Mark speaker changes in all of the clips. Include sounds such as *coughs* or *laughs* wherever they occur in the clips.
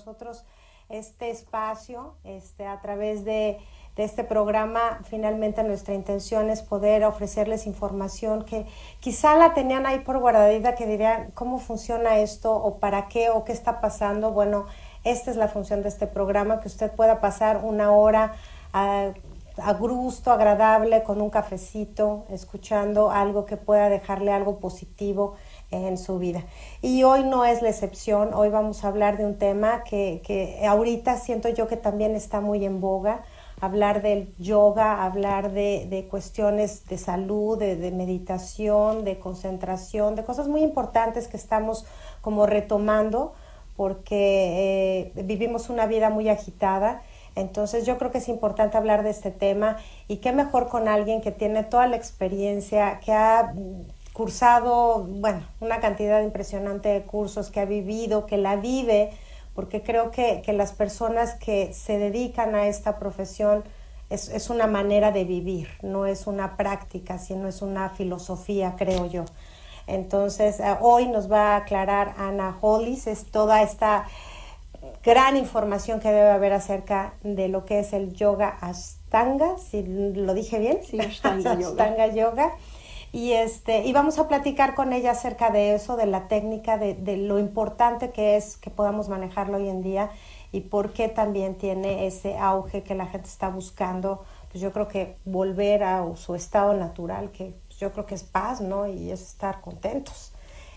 Speaker 1: nosotros este espacio este, a través de, este programa. Finalmente nuestra intención es poder ofrecerles información que quizá la tenían ahí por guardadita, que dirían cómo funciona esto o para qué o qué está pasando. Bueno, esta es la función de este programa, que usted pueda pasar una hora a, a gusto, agradable, con un cafecito, escuchando algo que pueda dejarle algo positivo en su vida. Y hoy no es la excepción, hoy vamos a hablar de un tema que, que ahorita siento yo que también está muy en boga, hablar del yoga, hablar de, de cuestiones de salud, de, de, meditación, de concentración, de cosas muy importantes que estamos como retomando porque eh, vivimos una vida muy agitada. Entonces yo creo que es importante hablar de este tema y qué mejor con alguien que tiene toda la experiencia, que ha cursado, bueno, una cantidad impresionante de cursos, que ha vivido, que la vive, porque creo que, que las personas que se dedican a esta profesión es, es, una manera de vivir, no es una práctica, sino es una filosofía, creo yo. Entonces, eh, hoy nos va a aclarar Ana Hollis, es toda esta gran información que debe haber acerca de lo que es el yoga Ashtanga, si lo dije bien.
Speaker 2: Sí, Ashtanga, *laughs*
Speaker 1: Ashtanga yoga. yoga y este y vamos a platicar con ella acerca de eso, de la técnica, de, de, lo importante que es que podamos manejarlo hoy en día y por qué también tiene ese auge que la gente está buscando. Pues yo creo que volver a su estado natural, que yo creo que es paz, ¿no? Y es estar contentos.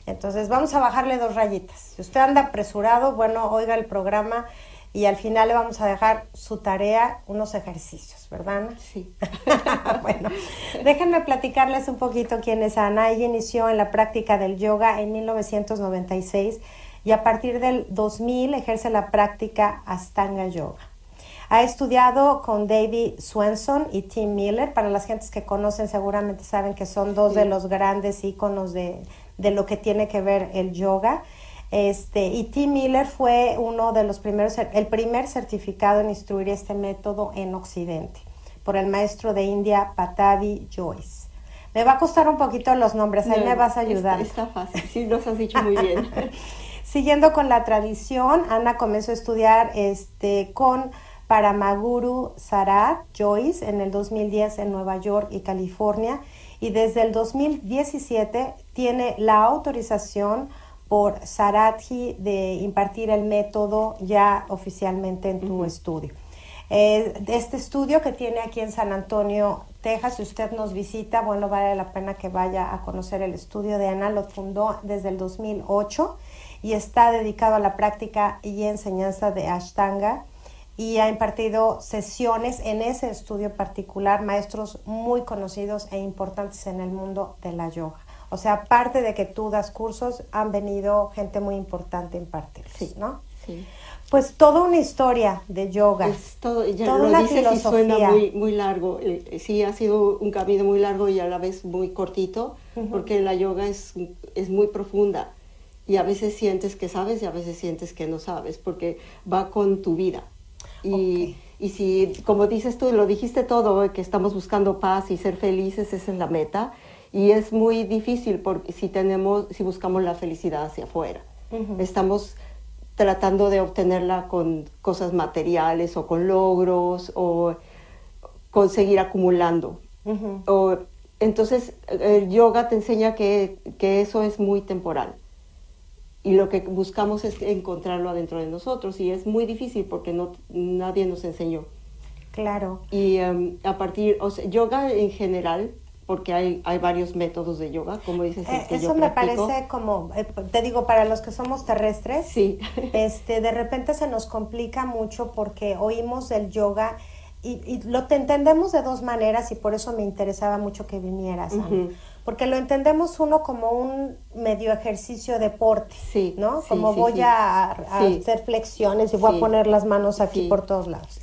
Speaker 1: Entonces vamos a bajarle dos rayitas. Si usted anda apresurado, bueno, oiga el programa y al final le vamos a dejar su tarea, unos ejercicios, ¿verdad? Ana?
Speaker 2: Sí. *laughs*
Speaker 1: bueno, déjenme platicarles un poquito quién es Ana. Ella inició en la práctica del yoga en 1996 y a partir del 2000 ejerce la práctica Astanga Yoga. Ha estudiado con David Swenson y Tim Miller. Para las gentes que conocen seguramente saben que son dos sí. de los grandes íconos de, de lo que tiene que ver el yoga. Este, y Tim Miller fue uno de los primeros, el primer certificado en instruir este método en Occidente, por el maestro de India Patavi Joyce. Me va a costar un poquito los nombres, ahí
Speaker 2: no,
Speaker 1: me vas a ayudar.
Speaker 2: Está, está, fácil, sí, los has dicho muy bien. *laughs*
Speaker 1: Siguiendo con la tradición, Ana comenzó a estudiar este, con Paramaguru Sarat Joyce en el 2010 en Nueva York y California, y desde el 2017 tiene la autorización por Saratji de impartir el método ya oficialmente en tu uh -huh. estudio. Eh, este estudio que tiene aquí en San Antonio, Texas, si usted nos visita, bueno, vale la pena que vaya a conocer el estudio de Ana, lo fundó desde el 2008 y está dedicado a la práctica y enseñanza de Ashtanga y ha impartido sesiones en ese estudio particular, maestros muy conocidos e importantes en el mundo de la yoga. O sea, aparte de que tú das cursos, han venido gente muy importante en parte,
Speaker 2: sí,
Speaker 1: ¿no?
Speaker 2: Sí.
Speaker 1: Pues toda una historia de yoga.
Speaker 2: Es todo, ya
Speaker 1: toda
Speaker 2: lo
Speaker 1: una
Speaker 2: dices
Speaker 1: filosofía.
Speaker 2: y suena muy, muy largo. Eh, sí, ha sido un camino muy largo y a la vez muy cortito, uh -huh. porque la yoga es, es muy profunda. Y a veces sientes que sabes y a veces sientes que no sabes, porque va con tu vida. Y, okay. y si, como dices tú, lo dijiste todo, que estamos buscando paz y ser felices, esa es la meta y es muy difícil porque si tenemos si buscamos la felicidad hacia afuera uh -huh. estamos tratando de obtenerla con cosas materiales o con logros o conseguir acumulando uh -huh. o, entonces el yoga te enseña que, que eso es muy temporal y lo que buscamos es encontrarlo adentro de nosotros y es muy difícil porque no, nadie nos enseñó.
Speaker 1: Claro.
Speaker 2: Y em, a partir, o sea, yoga en general, porque hay, hay varios métodos de yoga, como dices.
Speaker 1: Eh, eso me parece como, eh, te digo, para los que somos terrestres,
Speaker 2: sí. *laughs*
Speaker 1: este, de repente se nos complica mucho porque oímos el yoga y, lo te entendemos de dos maneras y por eso me interesaba mucho que vinieras, porque lo entendemos uno como un medio ejercicio deporte,
Speaker 2: sí,
Speaker 1: ¿no? como voy a, hacer flexiones y voy a poner las manos aquí por todos lados.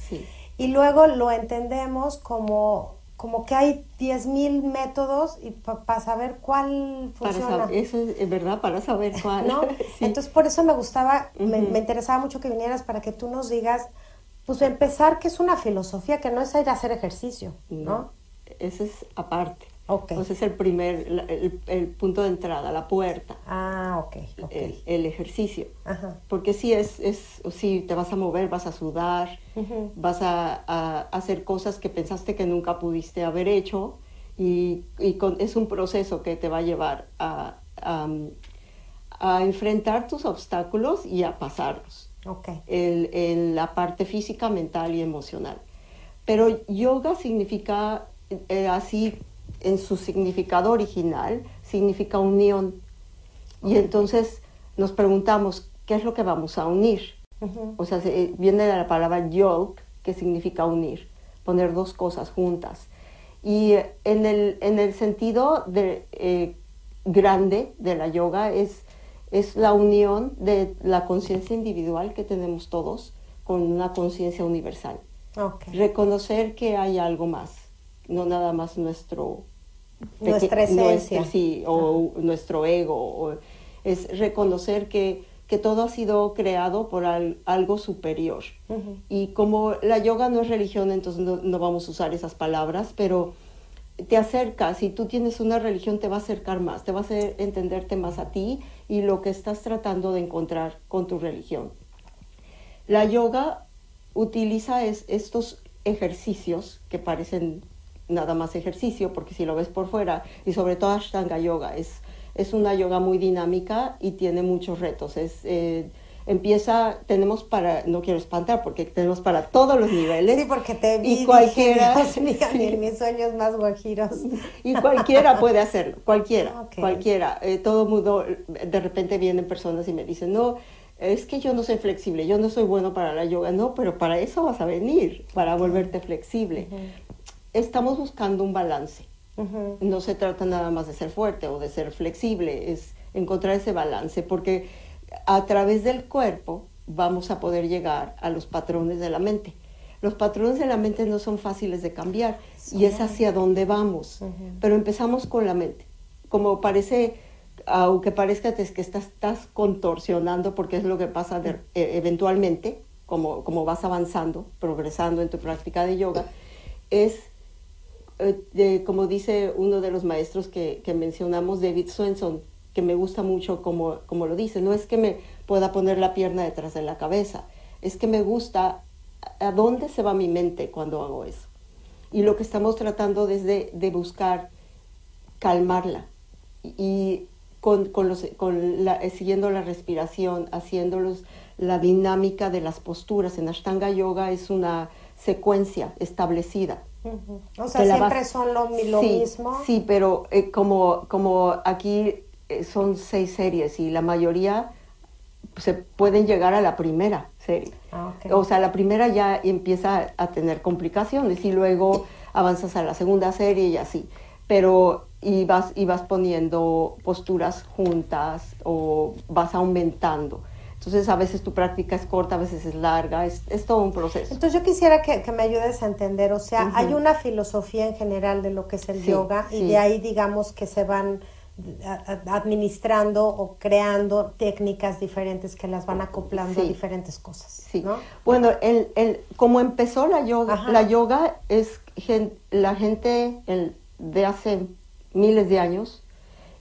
Speaker 1: Y luego lo entendemos como como que hay 10.000 métodos y para saber cuál funciona.
Speaker 2: Para eso es verdad, para saber *laughs* cuál.
Speaker 1: ¿No? *laughs* Entonces, por eso me gustaba, me, interesaba mucho que vinieras para que tú nos digas, pues empezar que es una filosofía, que no es ir a hacer ejercicio, ¿no? no
Speaker 2: eso es aparte. Entonces es el primer, el, punto de entrada, la puerta.
Speaker 1: Ah, ok.
Speaker 2: El, ejercicio. Porque si es, es, si te vas a mover, vas a sudar, vas a, hacer cosas que pensaste que nunca pudiste haber hecho y, es un proceso que te va a llevar a, a, enfrentar tus obstáculos y a pasarlos.
Speaker 1: Okay.
Speaker 2: En la parte física, mental y emocional. Pero yoga significa eh, así en su significado original significa unión. Y entonces nos preguntamos, ¿qué es lo que vamos a unir? O sea, viene de la palabra yoke, que significa unir, poner dos cosas juntas. Y en el, en el sentido de, eh, grande de la yoga es, es la unión de la conciencia individual que tenemos todos con una conciencia universal. Reconocer que hay algo más, no nada más nuestro
Speaker 1: nuestra esencia.
Speaker 2: sí, o nuestro ego. es reconocer que, que, todo ha sido creado por algo superior. Y como la yoga no es religión, entonces no, vamos a usar esas palabras, pero te acerca, si tú tienes una religión te va a acercar más, te va a hacer entenderte más a ti y lo que estás tratando de encontrar con tu religión. La yoga utiliza estos ejercicios que parecen nada más ejercicio, porque si lo ves por fuera, y sobre todo Ashtanga Yoga, es, es una yoga muy dinámica y tiene muchos retos. Es, eh, empieza, tenemos para, no quiero espantar, porque tenemos para todos los niveles.
Speaker 1: Sí, porque te vi y cualquiera, en mis sueños más guajiros.
Speaker 2: Y cualquiera puede hacerlo, cualquiera, cualquiera. Eh, todo mundo, de repente vienen personas y me dicen, no, es que yo no soy flexible, yo no soy bueno para la yoga. No, pero para eso vas a venir, para volverte flexible estamos buscando un balance. No se trata nada más de ser fuerte o de ser flexible, es encontrar ese balance, porque a través del cuerpo vamos a poder llegar a los patrones de la mente. Los patrones de la mente no son fáciles de cambiar y es hacia donde vamos, pero empezamos con la mente. Como parece, aunque parezca que estás, estás contorsionando, porque es lo que pasa e, eventualmente, como, como vas avanzando, progresando en tu práctica de yoga, es eh, como dice uno de los maestros que, mencionamos, David Swenson, que me gusta mucho como, como lo dice, no es que me pueda poner la pierna detrás de la cabeza, es que me gusta a dónde se va mi mente cuando hago eso. Y lo que estamos tratando es de, buscar calmarla y con, con los, con la, siguiendo la respiración, haciéndolos la dinámica de las posturas. En Ashtanga Yoga es una secuencia establecida
Speaker 1: o sea, siempre son lo, mismo.
Speaker 2: Sí, pero eh, como, como aquí eh, son seis series y la mayoría se pueden llegar a la primera serie. Ah, o sea, la primera ya empieza a tener complicaciones y luego avanzas a la segunda serie y así. Pero y vas, y vas poniendo posturas juntas o vas aumentando. Entonces a veces tu práctica es corta, a veces es larga, es, es todo un proceso.
Speaker 1: Entonces yo quisiera que, que me ayudes a entender, o sea, hay una filosofía en general de lo que es el yoga y de ahí digamos que se van administrando o creando técnicas diferentes que las van acoplando a diferentes cosas.
Speaker 2: Sí. Bueno, el, el, como empezó la yoga, la yoga es la gente el, de hace miles de años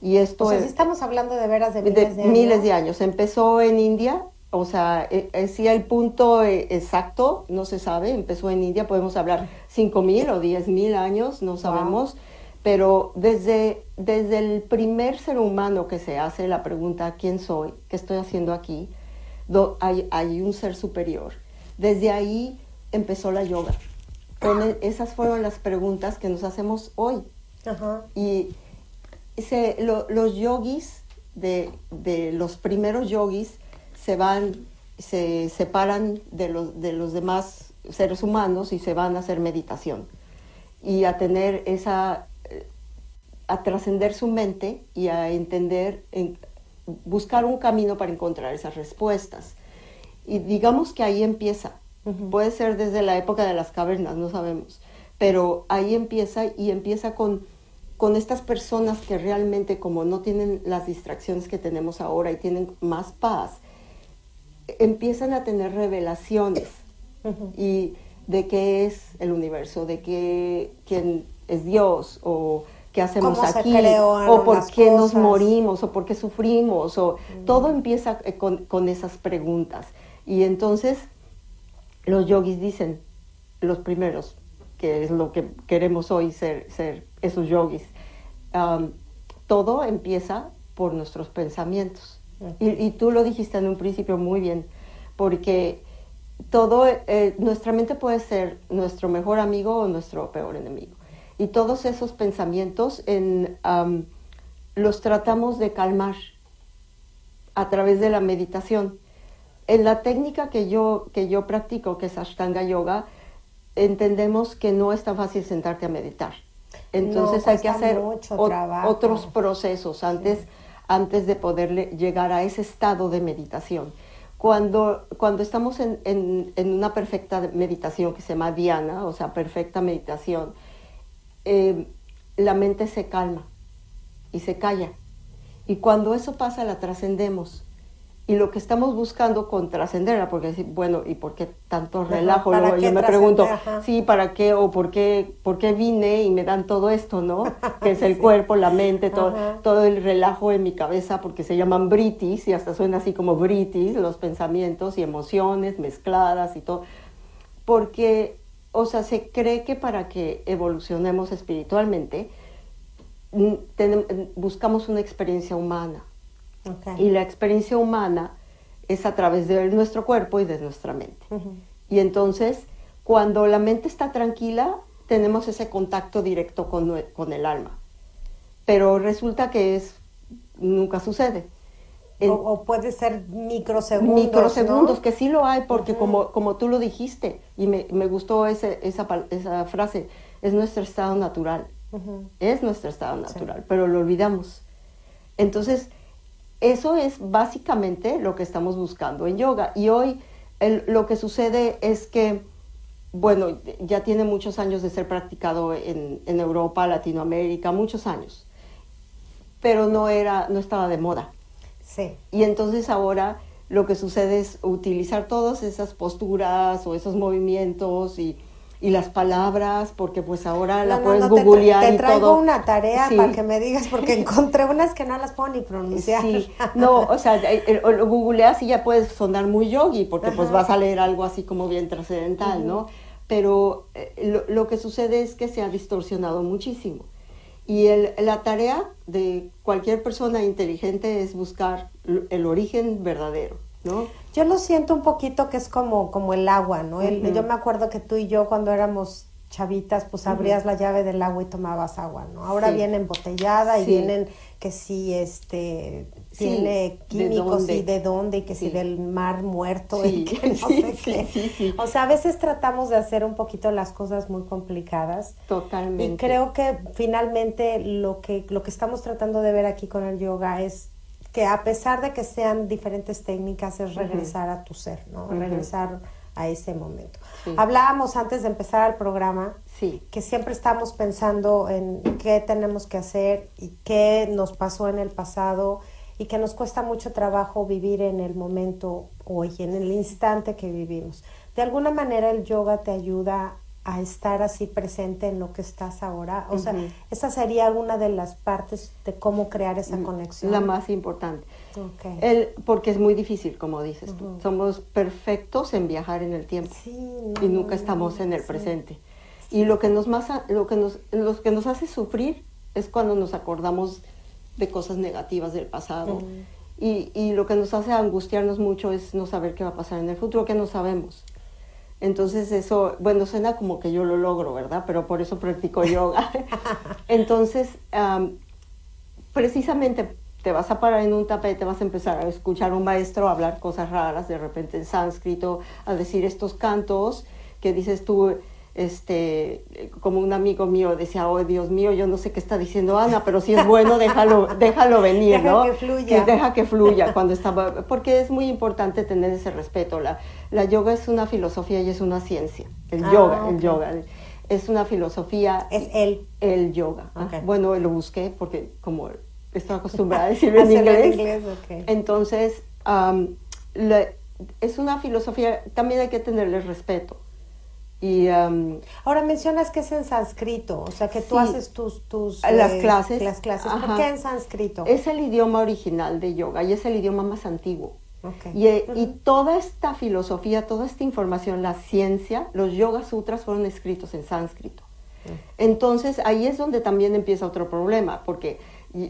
Speaker 2: y esto
Speaker 1: o sea, estamos hablando de veras de miles de, años.
Speaker 2: Miles de años. Empezó en India, o sea, e, e, si el punto e, exacto no se sabe, empezó en India, podemos hablar 5.000 o 10.000 años, no sabemos, Pero desde, desde el primer ser humano que se hace la pregunta, ¿quién soy? ¿Qué estoy haciendo aquí? hay, hay, un ser superior. Desde ahí empezó la yoga. E, esas fueron las preguntas que nos hacemos hoy. Y se, los yogis, de, de, los primeros yogis, se van, se separan de los, de los demás seres humanos y se van a hacer meditación y a tener esa, a trascender su mente y a entender, en, buscar un camino para encontrar esas respuestas. Y digamos que ahí empieza. Puede ser desde la época de las cavernas, no sabemos. Pero ahí empieza y empieza con, con estas personas que realmente como no tienen las distracciones que tenemos ahora y tienen más paz, empiezan a tener revelaciones y de qué es el universo, de qué, quién es Dios o qué hacemos aquí, o por qué nos morimos, o por qué sufrimos, o mm. todo empieza eh, con, esas preguntas. Y entonces los yogis dicen, los primeros, que es lo que queremos hoy ser, ser esos yogis, todo empieza por nuestros pensamientos. Y, tú lo dijiste en un principio muy bien, porque todo, eh, nuestra mente puede ser nuestro mejor amigo o nuestro peor enemigo. Y todos esos pensamientos los tratamos de calmar a través de la meditación. En la técnica que yo, que yo practico, que es Ashtanga Yoga, entendemos que no es tan fácil sentarte a meditar. Entonces hay que hacer otros procesos antes, antes de poder llegar a ese estado de meditación. Cuando, cuando estamos en, en, una perfecta meditación que se llama Diana, o sea, perfecta meditación, eh, la mente se calma y se calla. Y cuando eso pasa, la trascendemos. Y lo que estamos buscando con trascenderla, porque decir, bueno, ¿y por qué tanto relajo? yo me pregunto, sí, ¿para qué? ¿O por qué, por qué vine y me dan todo esto, no? *laughs* Que es el cuerpo, la mente, todo, todo el relajo en mi cabeza, porque se llaman britis, y hasta suena así como britis, los pensamientos y emociones mezcladas y todo. Porque o sea, se cree que para que evolucionemos espiritualmente buscamos una experiencia humana. Y la experiencia humana es a través de nuestro cuerpo y de nuestra mente. Y entonces, cuando la mente está tranquila, tenemos ese contacto directo con, con el alma. Pero resulta que es nunca sucede
Speaker 1: o, puede ser microsegundos.
Speaker 2: Microsegundos, que sí lo hay, porque como, como tú lo dijiste, y me, me gustó ese, esa, esa, frase, es nuestro estado natural. Es nuestro estado natural, pero lo olvidamos. Entonces, eso es básicamente lo que estamos buscando en yoga. Y hoy lo que sucede es que, bueno, ya tiene muchos años de ser practicado en, en Europa, Latinoamérica, muchos años, pero no, era, no estaba de moda. Y entonces ahora lo que sucede es utilizar todas esas posturas o esos movimientos y, las palabras, porque pues ahora la puedes googlear
Speaker 1: te, te traigo una tarea para que me digas, porque *laughs* encontré unas que no las puedo ni pronunciar. Sí,
Speaker 2: no, o sea, lo googleas y ya puedes sonar muy yogi, porque pues vas a leer algo así como bien trascendental, ¿no? Pero eh, lo, que sucede es que se ha distorsionado muchísimo. Y la tarea de cualquier persona inteligente es buscar el origen verdadero, ¿no?
Speaker 1: Yo lo siento un poquito que es como, como el agua, ¿no? yo me acuerdo que tú y yo cuando éramos chavitas, pues abrías la llave del agua y tomabas agua, ¿no? Ahora viene embotellada y vienen que si este tiene químicos y de dónde y que si del mar muerto y *laughs* que no sé qué. O sea, a veces tratamos de hacer un poquito las cosas muy complicadas.
Speaker 2: Totalmente.
Speaker 1: Y creo que finalmente lo que lo que estamos tratando de ver aquí con el yoga es que a pesar de que sean diferentes técnicas es regresar a tu ser, ¿no? Regresar a ese momento. Hablábamos antes de empezar el programa
Speaker 2: sí.
Speaker 1: que siempre estamos pensando en qué tenemos que hacer y qué nos pasó en el pasado y que nos cuesta mucho trabajo vivir en el momento hoy, en el instante que vivimos. De alguna manera el yoga te ayuda a estar así presente en lo que estás ahora. O sea, esa sería una de las partes de cómo crear esa mm, conexión.
Speaker 2: La más importante. El, porque es muy difícil, como dices tú. Somos perfectos en viajar en el tiempo y nunca estamos en el presente. Y lo que nos más, lo que nos, lo que nos hace sufrir es cuando nos acordamos de cosas negativas del pasado. Y, y, lo que nos hace angustiarnos mucho es no saber qué va a pasar en el futuro, que no sabemos. Entonces eso, bueno, suena como que yo lo logro, ¿verdad? Pero por eso practico yoga. *laughs* Entonces, precisamente te vas a parar en un tapete, vas a empezar a escuchar a un maestro hablar cosas raras, de repente en sánscrito, a decir estos cantos que dices tú, este, como un amigo mío decía, oh Dios mío, yo no sé qué está diciendo Ana, pero si es bueno, déjalo, *laughs* déjalo venir,
Speaker 1: deja Que fluya.
Speaker 2: deja que fluya *laughs* cuando estaba, porque es muy importante tener ese respeto. La, la yoga es una filosofía y es una ciencia. El
Speaker 1: Ah,
Speaker 2: yoga, el yoga. Es una filosofía.
Speaker 1: Es él.
Speaker 2: El yoga. Ah. Bueno, lo busqué porque como estoy acostumbrada a *laughs* decirlo en inglés.
Speaker 1: en inglés, ok.
Speaker 2: Entonces, la- es una filosofía, también hay que tenerle respeto. Y am,
Speaker 1: Ahora mencionas que es en sánscrito, o sea que tú
Speaker 2: Sí.
Speaker 1: haces tus, tus
Speaker 2: Las
Speaker 1: eh,
Speaker 2: clases.
Speaker 1: Las clases. ¿Por qué en sánscrito?
Speaker 2: es el idioma original de yoga y es el idioma más antiguo.
Speaker 1: Ok.
Speaker 2: Y, eh, y toda esta filosofía, toda esta información, la ciencia, los yoga sutras fueron escritos en sánscrito. Entonces ahí es donde también empieza otro problema, porque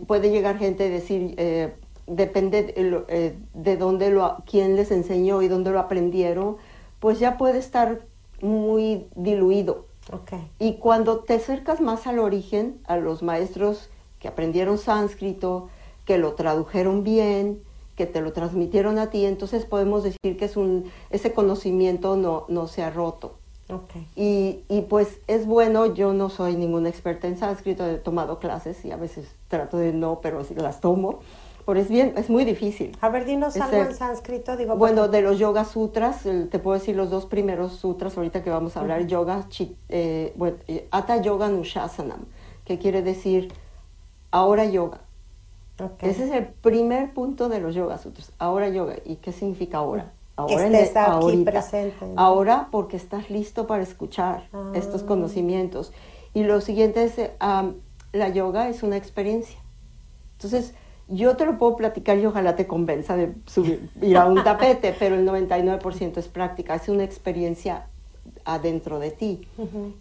Speaker 2: puede llegar gente y decir, eh, depende eh, de dónde lo, quién les enseñó y dónde lo aprendieron, pues ya puede estar muy diluido.
Speaker 1: Ok.
Speaker 2: Y cuando te acercas más al origen, a los maestros que aprendieron sánscrito, que lo tradujeron bien, que te lo transmitieron a ti, entonces podemos decir que es un, ese conocimiento no, no se ha roto.
Speaker 1: Ok.
Speaker 2: Y, y pues es bueno, yo no soy ninguna experta en sánscrito, he tomado clases y a veces trato de no, pero las tomo, pero es bien, es muy difícil.
Speaker 1: A ver, dinos algo en sánscrito. Digo,
Speaker 2: Bueno,
Speaker 1: porque-
Speaker 2: de los yoga sutras, te puedo decir los dos primeros sutras ahorita que vamos a hablar, yoga, chi- eh, bueno, eh, Hatha Yoga Nushasanam, que quiere decir ahora yoga.
Speaker 1: Ok.
Speaker 2: Ese es el primer punto de los yoga sutras, ahora yoga. ¿Y qué significa ahora? Ahora
Speaker 1: está aquí
Speaker 2: ahorita.
Speaker 1: presente, ¿no?
Speaker 2: Ahora porque estás listo para escuchar
Speaker 1: Ah.
Speaker 2: estos conocimientos. Y lo siguiente es, am, la yoga es una experiencia. Entonces, yo te lo puedo platicar y ojalá te convenza de subir, ir a un tapete, *laughs* pero el 99% es práctica, es una experiencia adentro de ti.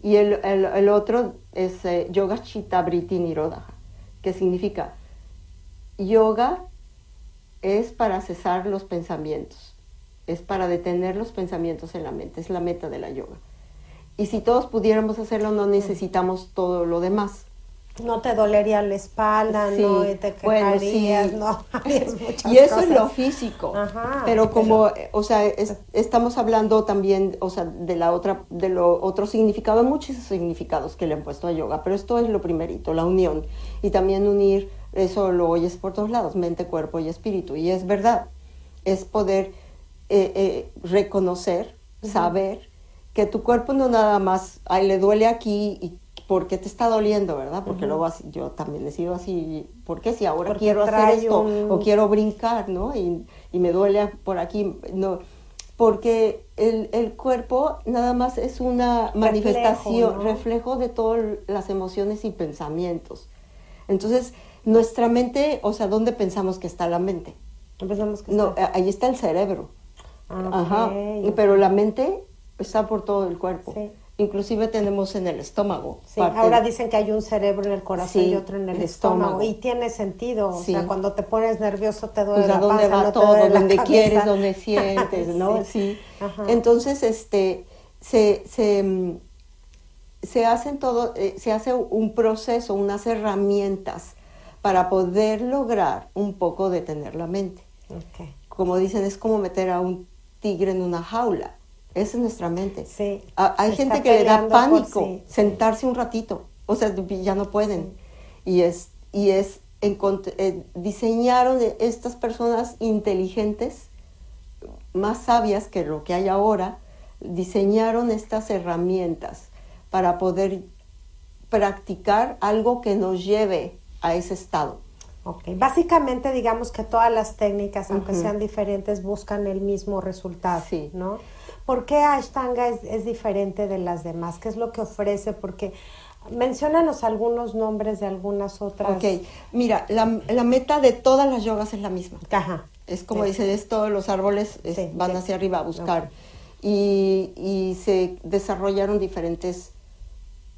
Speaker 2: Y el, el- el otro es eh, Yoga Chitta Vritti Nirodha, que significa yoga es para cesar los pensamientos, es para detener los pensamientos en la mente, es la meta de la yoga. Y si todos pudiéramos hacerlo, no necesitamos todo lo demás.
Speaker 1: No te dolería la espalda,
Speaker 2: Sí,
Speaker 1: no Y te
Speaker 2: bueno,
Speaker 1: quejarías,
Speaker 2: sí.
Speaker 1: no *laughs* harías muchas
Speaker 2: Y eso es lo físico.
Speaker 1: Ajá,
Speaker 2: pero como,
Speaker 1: pero-
Speaker 2: o sea, es- estamos hablando también, o sea, de la otra, de lo otro significado, muchos significados que le han puesto a yoga, pero esto es lo primerito, la unión. Y también unir, eso lo oyes por todos lados, mente, cuerpo y espíritu. Y es verdad, es poder eh, eh, reconocer, saber que tu cuerpo no nada más, ay, le duele aquí y ¿por qué te está doliendo, verdad? Porque luego así, yo también he sido así, ¿por qué si ahora
Speaker 1: Porque
Speaker 2: quiero hacer esto
Speaker 1: un-
Speaker 2: o quiero brincar, ¿no? Y, y me duele por aquí, no, porque el, el cuerpo nada más es una manifestación,
Speaker 1: ¿no?
Speaker 2: reflejo de todas las emociones y pensamientos. Entonces, nuestra mente, o sea, ¿dónde pensamos que está la mente?
Speaker 1: Empezamos que
Speaker 2: No,
Speaker 1: está-
Speaker 2: ahí está el cerebro.
Speaker 1: Ah,
Speaker 2: Ajá. Pero la mente está por todo el cuerpo.
Speaker 1: Sí.
Speaker 2: Inclusive tenemos en el estómago.
Speaker 1: Sí, ahora dicen que hay un cerebro en el corazón
Speaker 2: Sí,
Speaker 1: y otro en el,
Speaker 2: el
Speaker 1: estómago.
Speaker 2: estómago.
Speaker 1: Y tiene sentido. O
Speaker 2: Sí.
Speaker 1: sea, cuando te pones nervioso te duele
Speaker 2: pues a
Speaker 1: la
Speaker 2: dónde
Speaker 1: panza,
Speaker 2: va
Speaker 1: no te
Speaker 2: todo,
Speaker 1: duele la
Speaker 2: donde
Speaker 1: cabeza.
Speaker 2: quieres, donde *laughs* sientes, ¿no? Sí. Entonces, este, se, se, se hacen todo, eh, se hace un proceso, unas herramientas para poder lograr un poco detener la mente.
Speaker 1: Ok.
Speaker 2: Como dicen, es como meter a un tigre en una jaula. Esa es nuestra mente.
Speaker 1: Sí.
Speaker 2: A- hay gente que le da pánico
Speaker 1: sí,
Speaker 2: sentarse un ratito, o sea, ya no pueden. Y es, y es eh, diseñaron estas personas inteligentes, más sabias que lo que hay ahora, diseñaron estas herramientas para poder practicar algo que nos lleve a ese estado.
Speaker 1: Ok. Básicamente, digamos que todas las técnicas, aunque sean diferentes, buscan el mismo resultado,
Speaker 2: Sí.
Speaker 1: ¿no? ¿Por qué Ashtanga es, es diferente de las demás? ¿Qué es lo que ofrece? Porque menciónanos algunos nombres de algunas otras.
Speaker 2: Ok, mira, la, la meta de todas las yogas es la misma.
Speaker 1: Ajá.
Speaker 2: Es como
Speaker 1: Sí.
Speaker 2: dicen, es todos los árboles es-
Speaker 1: Sí,
Speaker 2: van
Speaker 1: sí.
Speaker 2: hacia arriba a buscar. Y, y se desarrollaron diferentes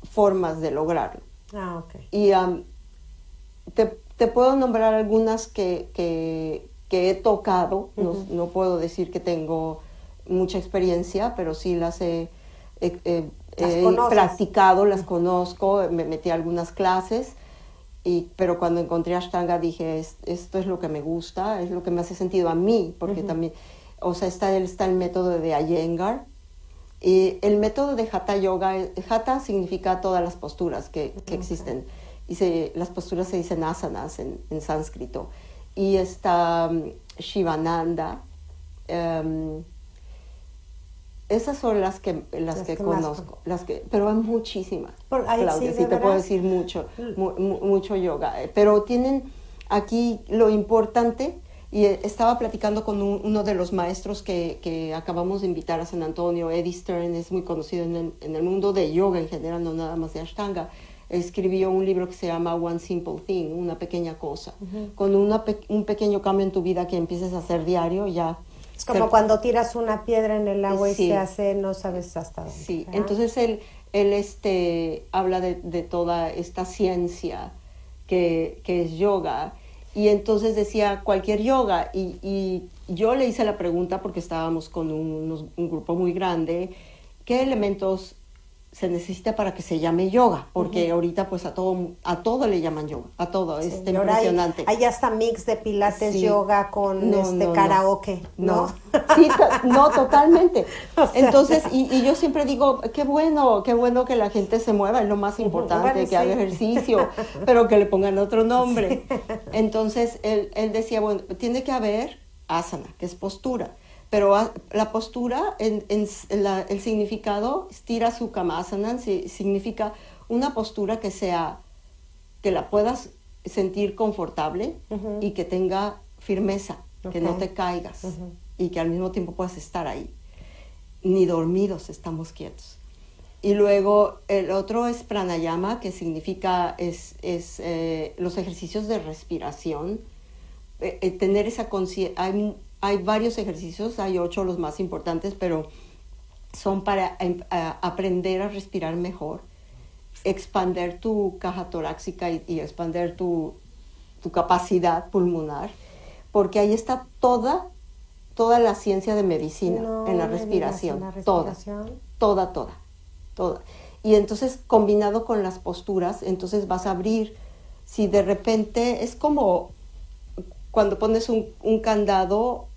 Speaker 2: formas de lograrlo.
Speaker 1: Ah, ok.
Speaker 2: Y te, puedo nombrar algunas que, que, he tocado, no, puedo decir que tengo mucha experiencia, pero sí las he, practicado, las conozco, me metí a algunas clases. Y, pero cuando encontré Ashtanga dije, esto es lo que me gusta, es lo que me hace sentido a mí, porque también, o sea, está, está el método de Iyengar, y el método de Hatha Yoga, Hatha significa todas las posturas que, que existen. Y se, las posturas se dicen asanas en, en sánscrito. Y está um, Shivananda. Em, esas son las que, las, que, conozco, las que, pero hay muchísimas. Por, Claudia, sí, te puedo decir mucho, mucho yoga. Pero tienen aquí lo importante y eh, estaba platicando con uno de los maestros que, que, acabamos de invitar a San Antonio, Eddie Stern, es muy conocido en el, en el, mundo de yoga en general, no nada más de Ashtanga. Escribió un libro que se llama One Simple Thing, una pequeña cosa. Con una un pequeño cambio en tu vida que empieces a hacer diario, ya.
Speaker 1: Es como cuando tiras una piedra en el agua y se hace, no sabes hasta dónde.
Speaker 2: Sí, entonces él, él este, habla de, de toda esta ciencia que, que es yoga y entonces decía cualquier yoga. Y, y yo le hice la pregunta porque estábamos con un, un grupo muy grande, ¿qué elementos se necesita para que se llame yoga, porque ahorita pues a todo a todo le llaman yoga, a todo, es impresionante.
Speaker 1: Hay, hasta mix de pilates yoga con este karaoke, ¿no? *laughs*
Speaker 2: Sí, no, totalmente. *laughs* Entonces, *laughs* y, yo siempre digo, qué bueno, qué bueno que la gente se mueva, es lo más importante, que haga ejercicio, pero que le pongan otro nombre. Entonces, él, él decía, bueno, tiene que haber asana, que es postura pero la postura, en, el significado, stira su kamasana, significa una postura que sea, que la puedas sentir confortable y que tenga firmeza, que no te caigas y que al mismo tiempo puedas estar ahí. Ni dormidos estamos quietos. Y luego el otro es pranayama, que significa es, es eh, los ejercicios de respiración, eh, eh, tener esa conciencia hay varios ejercicios, hay ocho los más importantes, pero son para em, aprender a respirar mejor, expander tu caja torácica y, expander tu, capacidad pulmonar, porque ahí está toda, toda la ciencia de medicina en la respiración, toda, toda, toda, toda. Y entonces combinado con las posturas, entonces vas a abrir, si de repente es como cuando pones un, un candado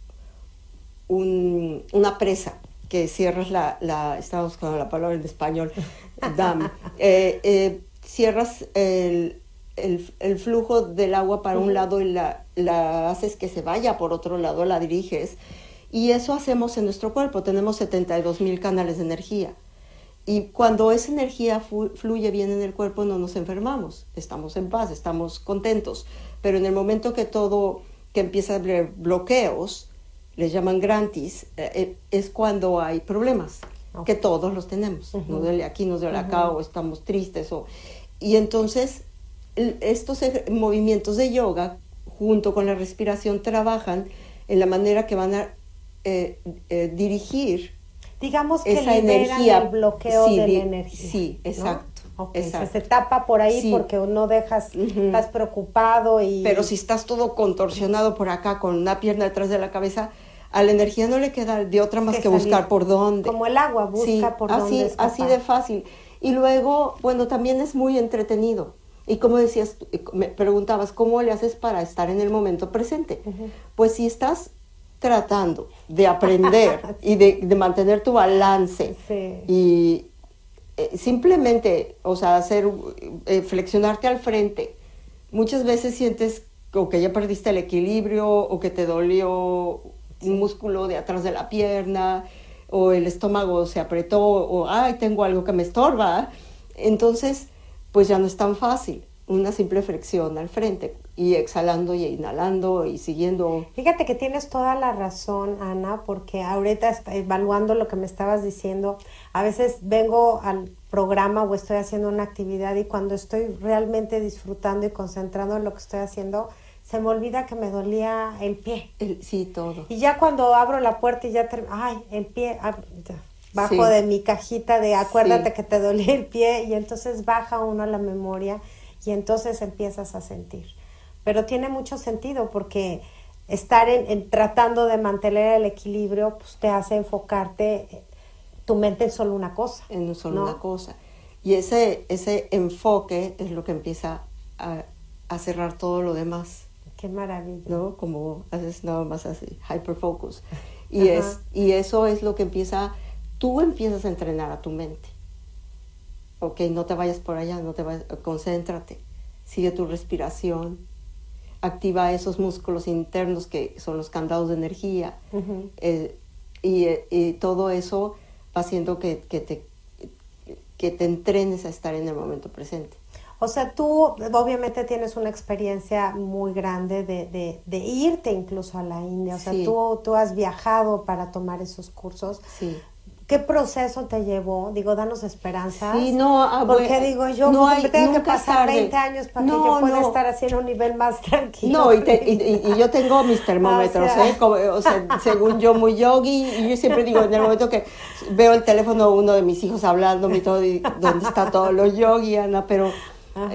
Speaker 2: una presa que cierras la, la, estaba buscando la palabra en español, *laughs* dam, eh, eh, cierras el, el, flujo del agua para un lado y la, la, haces que se vaya por otro lado, la diriges. Y eso hacemos en nuestro cuerpo, tenemos 72 mil canales de energía. Y cuando esa energía fluye bien en el cuerpo no nos enfermamos, estamos en paz, estamos contentos. Pero en el momento que todo, que empieza a haber bloqueos, les llaman grantis, eh, eh, es cuando hay problemas, que todos los tenemos. Nos duele aquí, nos duele acá, o estamos tristes. O... Y entonces, estos movimientos de yoga, junto con la respiración, trabajan en la manera que van a eh, dirigir
Speaker 1: digamos que esa energía, el bloqueo de la energía.
Speaker 2: Sí, exacto.
Speaker 1: se tapa por ahí porque no dejas, estás preocupado y...
Speaker 2: Pero si estás todo contorsionado por acá con una pierna detrás de la cabeza, a la energía no le queda de otra más que, buscar por dónde.
Speaker 1: Como el agua, busca por
Speaker 2: así,
Speaker 1: dónde.
Speaker 2: Así de fácil. Y luego, bueno, también es muy entretenido. Y como decías, me preguntabas, ¿cómo le haces para estar en el momento presente? Pues si estás tratando de aprender *laughs* y de, mantener tu balance y eh, simplemente, o sea, hacer, eh, flexionarte al frente, muchas veces sientes o que ya perdiste el equilibrio o que te dolió músculo de atrás de la pierna, o el estómago se apretó, o ay, tengo algo que me estorba. Entonces, pues ya no es tan fácil. Una simple flexión al frente y exhalando y inhalando y siguiendo.
Speaker 1: Fíjate que tienes toda la razón, Ana, porque ahorita evaluando lo que me estabas diciendo, a veces vengo al programa o estoy haciendo una actividad y cuando estoy realmente disfrutando y concentrando en lo que estoy haciendo, se me olvida que me dolía el pie.
Speaker 2: sí, todo.
Speaker 1: Y ya cuando abro la puerta y ya, ay, el pie, ah, bajo de mi cajita de acuérdate que te dolía el pie y entonces baja uno la memoria y entonces empiezas a sentir. pero tiene mucho sentido porque estar en, tratando de mantener el equilibrio pues te hace enfocarte tu mente en solo una cosa.
Speaker 2: En solo una cosa. Y ese, ese enfoque es lo que empieza a, a cerrar todo lo demás.
Speaker 1: Qué maravilla.
Speaker 2: ¿No? Como haces nada más así, hyperfocus. Y, es, y eso es lo que empieza, tú empiezas a entrenar a tu mente. Ok, no te vayas por allá, no te vayas, concéntrate, sigue tu respiración, activa esos músculos internos que son los candados de energía. Eh, y, y, todo eso va haciendo que, que, te, que te entrenes a estar en el momento presente.
Speaker 1: O sea, tú obviamente tienes una experiencia muy grande de, de, de irte incluso a la India. O sea, tú, tú has viajado para tomar esos cursos.
Speaker 2: Sí.
Speaker 1: ¿Qué proceso te llevó? Digo, danos esperanzas.
Speaker 2: Sí, no, ah,
Speaker 1: porque digo yo, no hay, tengo que pasar 20 años para que yo pueda estar así en un nivel más tranquilo.
Speaker 2: No, y, y, yo tengo mis *laughs* termómetros, ¿eh? o sea, según yo muy yogi, y yo siempre digo, en el momento que veo el teléfono uno de mis hijos hablando, y todo, y donde está todo lo yogi, Ana, pero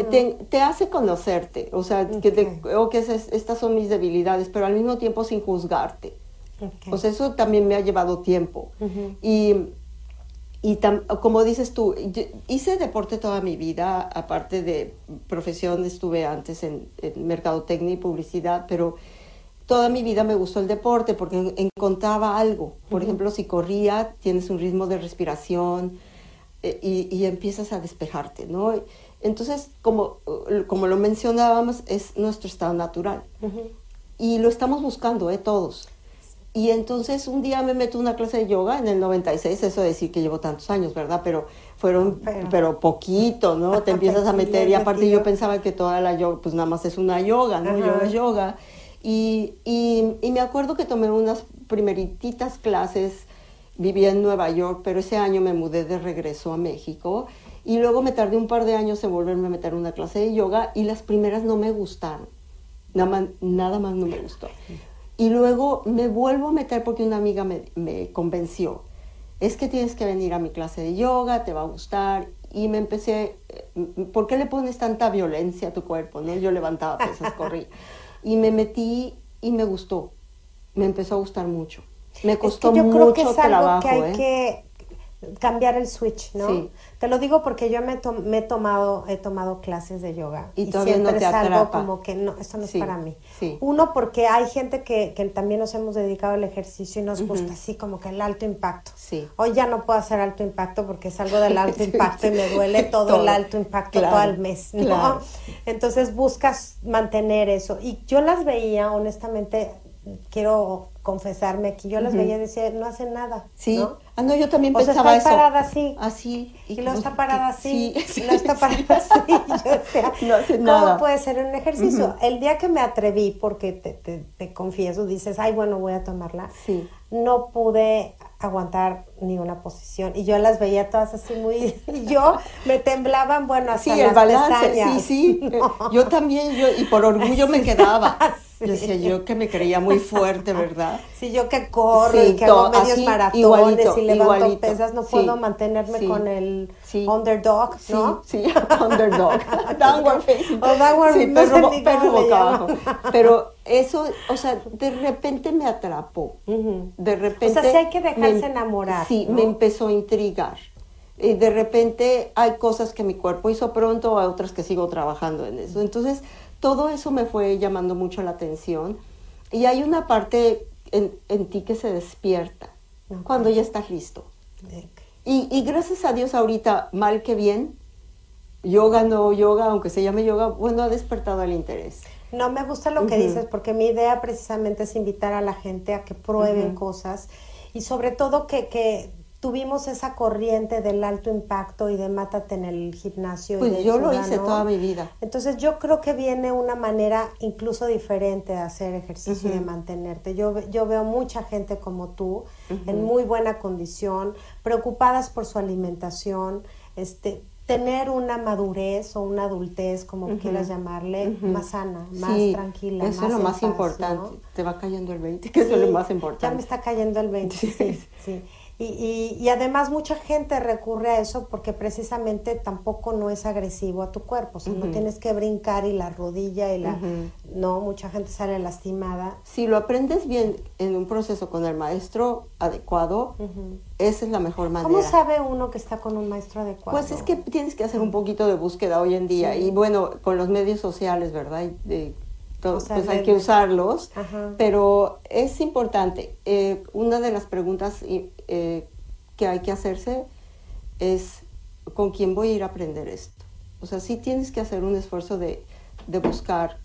Speaker 2: te, te, hace conocerte, o sea, que, te, o que estas son mis debilidades, pero al mismo tiempo sin juzgarte. Pues eso también me ha llevado tiempo. Y, y como dices tú, hice deporte toda mi vida, aparte de profesión, estuve antes en, mercadotecnia y publicidad, pero toda mi vida me gustó el deporte porque encontraba algo. Por ejemplo, si corría, tienes un ritmo de respiración eh, y, y, empiezas a despejarte, ¿no? Entonces, como, como lo mencionábamos, es nuestro estado natural. Y lo estamos buscando, ¿eh? Todos. Y entonces un día me meto una clase de yoga en el 96, eso decir que llevo tantos años, ¿verdad? Pero fueron, pero, poquito, ¿no? *laughs* Te empiezas a meter y aparte yo pensaba que toda la yoga, pues nada más es una yoga, ¿no? Yoga es yoga. Y, y, y, me acuerdo que tomé unas primerititas clases, vivía en Nueva York, pero ese año me mudé de regreso a México y luego me tardé un par de años en volverme a meter una clase de yoga y las primeras no me gustaron. Nada más, nada más no me gustó. Y luego me vuelvo a meter porque una amiga me, convenció. Es que tienes que venir a mi clase de yoga, te va a gustar. Y me empecé, eh, ¿por qué le pones tanta violencia a tu cuerpo? ¿no? Yo levantaba pesas, corrí. Y me metí y me gustó. Me empezó a gustar mucho. Me costó yo creo que es algo
Speaker 1: que hay ¿eh? que cambiar el switch, ¿no? Sí. Te lo digo porque yo me, he tomado he tomado clases de yoga
Speaker 2: y, siempre es algo
Speaker 1: como que no, esto no es para mí. Uno porque hay gente que, que, también nos hemos dedicado al ejercicio y nos gusta así como que el alto impacto. Hoy ya no puedo hacer alto impacto porque es algo del alto *laughs* impacto y me duele *laughs* todo, el alto impacto todo el mes, ¿no? Entonces buscas mantener eso y yo las veía honestamente quiero confesarme aquí, yo las veía y decía, no hacen nada.
Speaker 2: Sí.
Speaker 1: ¿no?
Speaker 2: Ah, no, yo también pensaba
Speaker 1: está parada así.
Speaker 2: Así.
Speaker 1: Y, luego está parada así. Sí, y luego está parada así. *laughs* yo decía, *laughs*
Speaker 2: no hace
Speaker 1: ¿cómo
Speaker 2: nada.
Speaker 1: puede ser un ejercicio? El día que me atreví, porque te, te, te, confieso, dices, ay, bueno, voy a tomarla.
Speaker 2: Sí.
Speaker 1: No pude aguantar ni una posición y yo las veía todas así muy *laughs* y yo me temblaban bueno hasta
Speaker 2: sí,
Speaker 1: el
Speaker 2: balance sí sí yo también yo y por orgullo me quedaba Yo decía yo que me creía muy fuerte, ¿verdad? *laughs*
Speaker 1: Sí, yo que corro y que hago medios maratones y levanto pesas, no puedo mantenerme con el underdog, ¿no?
Speaker 2: Sí, *laughs* underdog. *laughs* downward facing.
Speaker 1: O downward
Speaker 2: sí, perro, perro boca abajo. Pero eso, o sea, de repente me atrapó. De repente.
Speaker 1: O sea, sí hay que dejarse enamorar.
Speaker 2: Sí, me empezó a intrigar. Y de repente hay cosas que mi cuerpo hizo pronto, hay otras que sigo trabajando en eso. Entonces, todo eso me fue llamando mucho la atención. Y hay una parte en, ti que se despierta cuando ya estás listo. Y, gracias a Dios ahorita, mal que bien, yoga no yoga, aunque se llame yoga, bueno, ha despertado el interés.
Speaker 1: No me gusta lo que dices porque mi idea precisamente es invitar a la gente a que prueben cosas y sobre todo que, que tuvimos esa corriente del alto impacto y de mátate en el gimnasio.
Speaker 2: Pues yo lo hice toda mi vida.
Speaker 1: Entonces yo creo que viene una manera incluso diferente de hacer ejercicio y de mantenerte. Yo, yo veo mucha gente como tú, en muy buena condición, preocupadas por su alimentación, este tener una madurez o una adultez, como quieras llamarle, más sana, más tranquila.
Speaker 2: Eso es lo más importante. Te va cayendo el 20, que eso es lo más importante.
Speaker 1: Ya me está cayendo el 20, *laughs* sí. sí. Y, y, además mucha gente recurre a eso porque precisamente tampoco no es agresivo a tu cuerpo, o sea, no tienes que brincar y la rodilla y la... No, mucha gente sale lastimada.
Speaker 2: Si lo aprendes bien en un proceso con el maestro adecuado, esa es la mejor manera.
Speaker 1: ¿Cómo sabe uno que está con un maestro adecuado?
Speaker 2: Pues es que tienes que hacer un poquito de búsqueda hoy en día y bueno, con los medios sociales, ¿verdad? De, pues hay que usarlos, pero es importante. Eh, una de las preguntas eh, que hay que hacerse es con quién voy a ir a aprender esto. O sea, sí tienes que hacer un esfuerzo de, buscar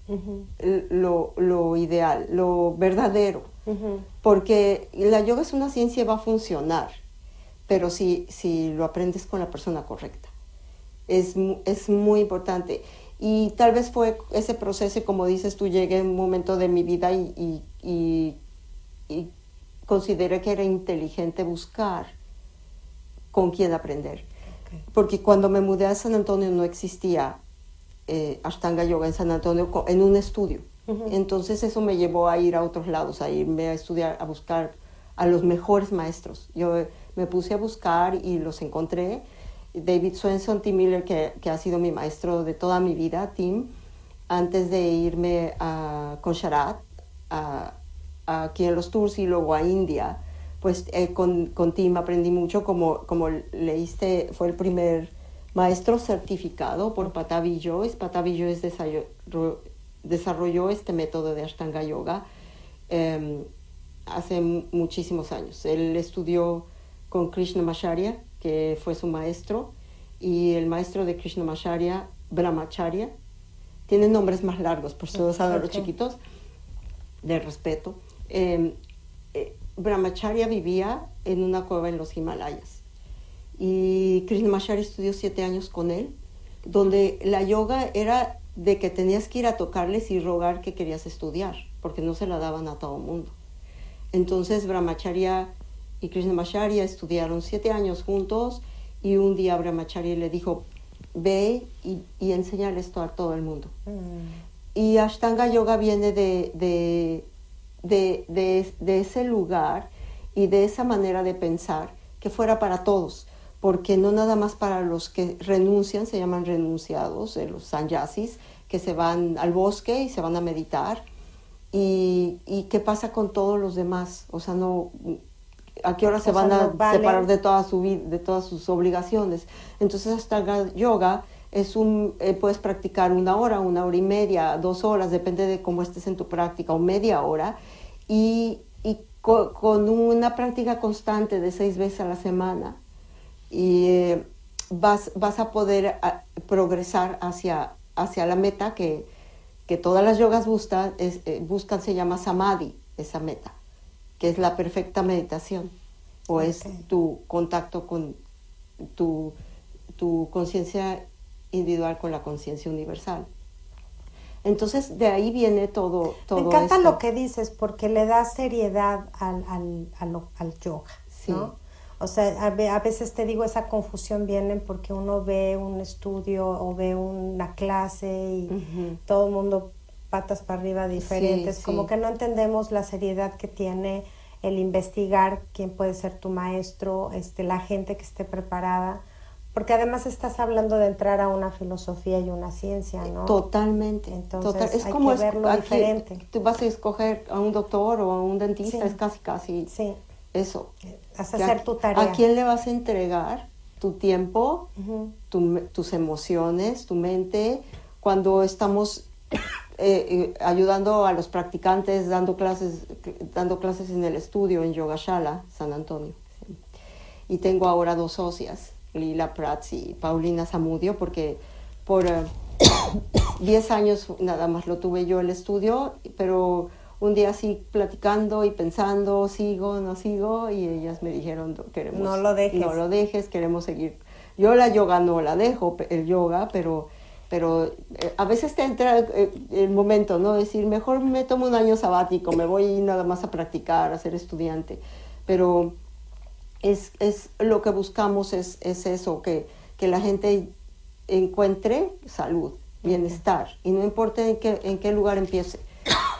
Speaker 2: lo, ideal, lo verdadero, porque la yoga es una ciencia y va a funcionar, pero si, si lo aprendes con la persona correcta. Es, es muy importante. Y tal vez fue ese proceso, como dices tú, llegué a un momento de mi vida y, y, consideré que era inteligente buscar con quién aprender. Porque cuando me mudé a San Antonio no existía eh, Ashtanga Yoga en San Antonio en un estudio. Entonces eso me llevó a ir a otros lados, a irme a estudiar, a buscar a los mejores maestros. Yo me puse a buscar y los encontré David Swenson, Tim Miller, que, ha sido mi maestro de toda mi vida, Tim, antes de irme a, con Sharat, aquí en los tours y luego a India, pues eh, con, Tim aprendí mucho, como, como leíste, fue el primer maestro certificado por Patavi Joyce. Patavi Joyce desarrolló, este método de Ashtanga Yoga em, hace muchísimos años. Él estudió con Krishna Macharya, que fue su maestro, y el maestro de Krishnamacharya, Brahmacharya. Tienen nombres más largos, por eso saben los chiquitos, de respeto. Em, eh, Brahmacharya vivía en una cueva en los Himalayas y Krishnamacharya estudió siete años con él, donde la yoga era de que tenías que ir a tocarles y rogar que querías estudiar, porque no se la daban a todo mundo. Entonces Brahmacharya y Krishnamacharya estudiaron siete años juntos y un día Brahmacharya le dijo, ve y, y enseñar esto a todo el mundo. Mm. Y Ashtanga Yoga viene de, de, de, de, ese lugar y de esa manera de pensar que fuera para todos, porque no nada más para los que renuncian, se llaman renunciados, eh, los sanyasis, que se van al bosque y se van a meditar. Y, y qué pasa con todos los demás, o sea, no, a qué hora se van a separar de toda su vida, de todas sus obligaciones. Entonces hasta yoga es un, eh, puedes practicar una hora, una hora y media, dos horas, depende de cómo estés en tu práctica, o media hora, y, y con una práctica constante de seis veces a la semana, y eh, vas, vas a poder progresar hacia, hacia la meta que, que todas las yogas buscan, es, eh, buscan, se llama samadhi, esa meta que es la perfecta meditación, o es tu contacto con tu, tu conciencia individual con la conciencia universal. Entonces, de ahí viene todo. todo
Speaker 1: Me encanta lo que dices, porque le da seriedad al, al, al, yoga, ¿no? O sea, a, veces te digo, esa confusión viene porque uno ve un estudio o ve una clase y todo el mundo patas para arriba diferentes, como que no entendemos la seriedad que tiene el investigar quién puede ser tu maestro, este, la gente que esté preparada, porque además estás hablando de entrar a una filosofía y una ciencia, ¿no?
Speaker 2: Totalmente. Entonces es hay como que verlo diferente. Tú vas a escoger a un doctor o a un dentista, es casi casi sí. eso.
Speaker 1: Vas a hacer tu tarea.
Speaker 2: ¿A quién le vas a entregar tu tiempo, tus emociones, tu mente? Cuando estamos eh, eh, ayudando a los practicantes, dando clases, dando clases en el estudio en Yogashala, San Antonio. Y tengo ahora dos socias, Lila Prats y Paulina Zamudio, porque por 10 eh, *coughs* años nada más lo tuve yo el estudio, pero un día así platicando y pensando, sigo, no sigo, y ellas me dijeron, queremos...
Speaker 1: No lo dejes.
Speaker 2: No lo dejes, queremos seguir. Yo la yoga no la dejo, el yoga, pero pero eh, a veces te entra eh, el momento, ¿no? Decir, mejor me tomo un año sabático, me voy nada más a practicar, a ser estudiante. Pero es, es lo que buscamos es, es eso, que, que, la gente encuentre salud, bienestar, y no importa en qué, en qué lugar empiece.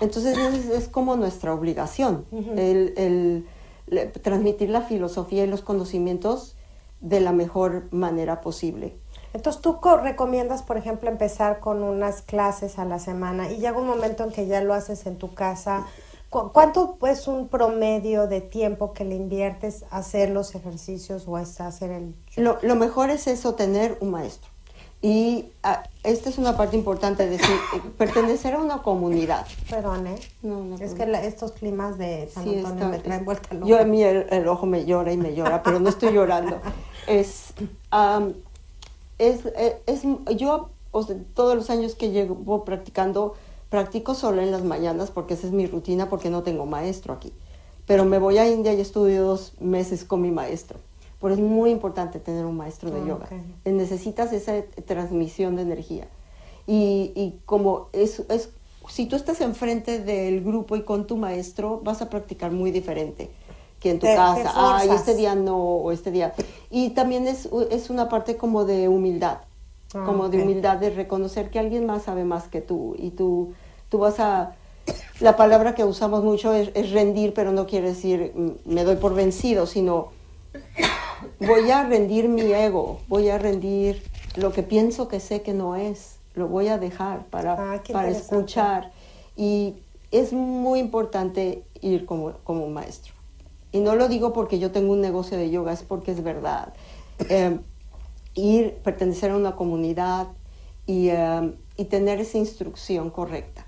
Speaker 2: Entonces es, es como nuestra obligación, el, el, transmitir la filosofía y los conocimientos de la mejor manera posible.
Speaker 1: Entonces, ¿tú recomiendas, por ejemplo, empezar con unas clases a la semana y llega un momento en que ya lo haces en tu casa? ¿Cuánto es un promedio de tiempo que le inviertes a hacer los ejercicios o a hacer el...
Speaker 2: Lo, lo mejor es eso, tener un maestro. Y ah, esta es una parte importante, decir, eh, pertenecer a una comunidad.
Speaker 1: Perdón, ¿eh? No, no, es que estos climas de San Antonio me traen vuelta
Speaker 2: Yo a mí el, ojo me llora y me llora, pero no estoy llorando. *laughs* Es, es, eh, es, yo todos los años que llevo practicando, practico solo en las mañanas porque esa es mi rutina porque no tengo maestro aquí. Pero me voy a India y estudio dos meses con mi maestro. Por es muy importante tener un maestro de yoga. Necesitas esa transmisión de energía. Y, y como es, es, si tú estás enfrente del grupo y con tu maestro, vas a practicar muy diferente que en tu casa. Ay, este día no, o este día. Y también es, es una parte como de humildad. Ah, como de humildad, de reconocer que alguien más sabe más que tú. Y tú, tú vas a la palabra que usamos mucho es, es, rendir, pero no quiere decir mm, me doy por vencido, sino voy a rendir mi ego, voy a rendir lo que pienso que sé que no es, lo voy a dejar para, ah, para escuchar. Y es muy importante ir como, como maestro. Y no lo digo porque yo tengo un negocio de yoga, es porque es verdad. Eh, ir, pertenecer a una comunidad y, eh, y tener esa instrucción correcta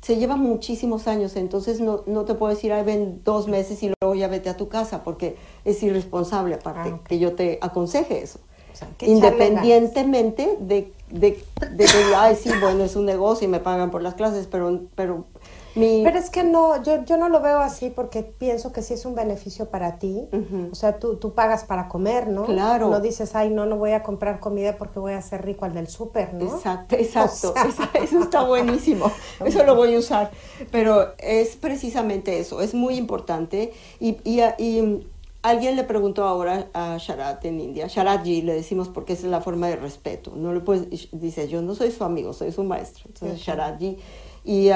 Speaker 2: se lleva muchísimos años, entonces no, no te puedo decir, ahí ven dos meses y luego ya vete a tu casa, porque es irresponsable aparte ah, que yo te aconseje eso. Independientemente de, de, de, que, ay, sí, bueno, es un negocio y me pagan por las clases, pero, pero
Speaker 1: pero es que no, yo, yo no lo veo así porque pienso que sí es un beneficio para ti. O sea, tú, tú pagas para comer, ¿no?
Speaker 2: Claro.
Speaker 1: No dices, ay, no, no voy a comprar comida porque voy a ser rico al del súper, ¿no?
Speaker 2: Exacto, exacto. eso, está *laughs* buenísimo. Eso lo voy a usar. Pero es precisamente eso, es muy importante. Y, y, y alguien le preguntó ahora a Sharat en India, Sharatji le decimos porque esa es la forma de respeto. No le puedes, dice, yo no soy su amigo, soy su maestro. Entonces, Sharatji. Y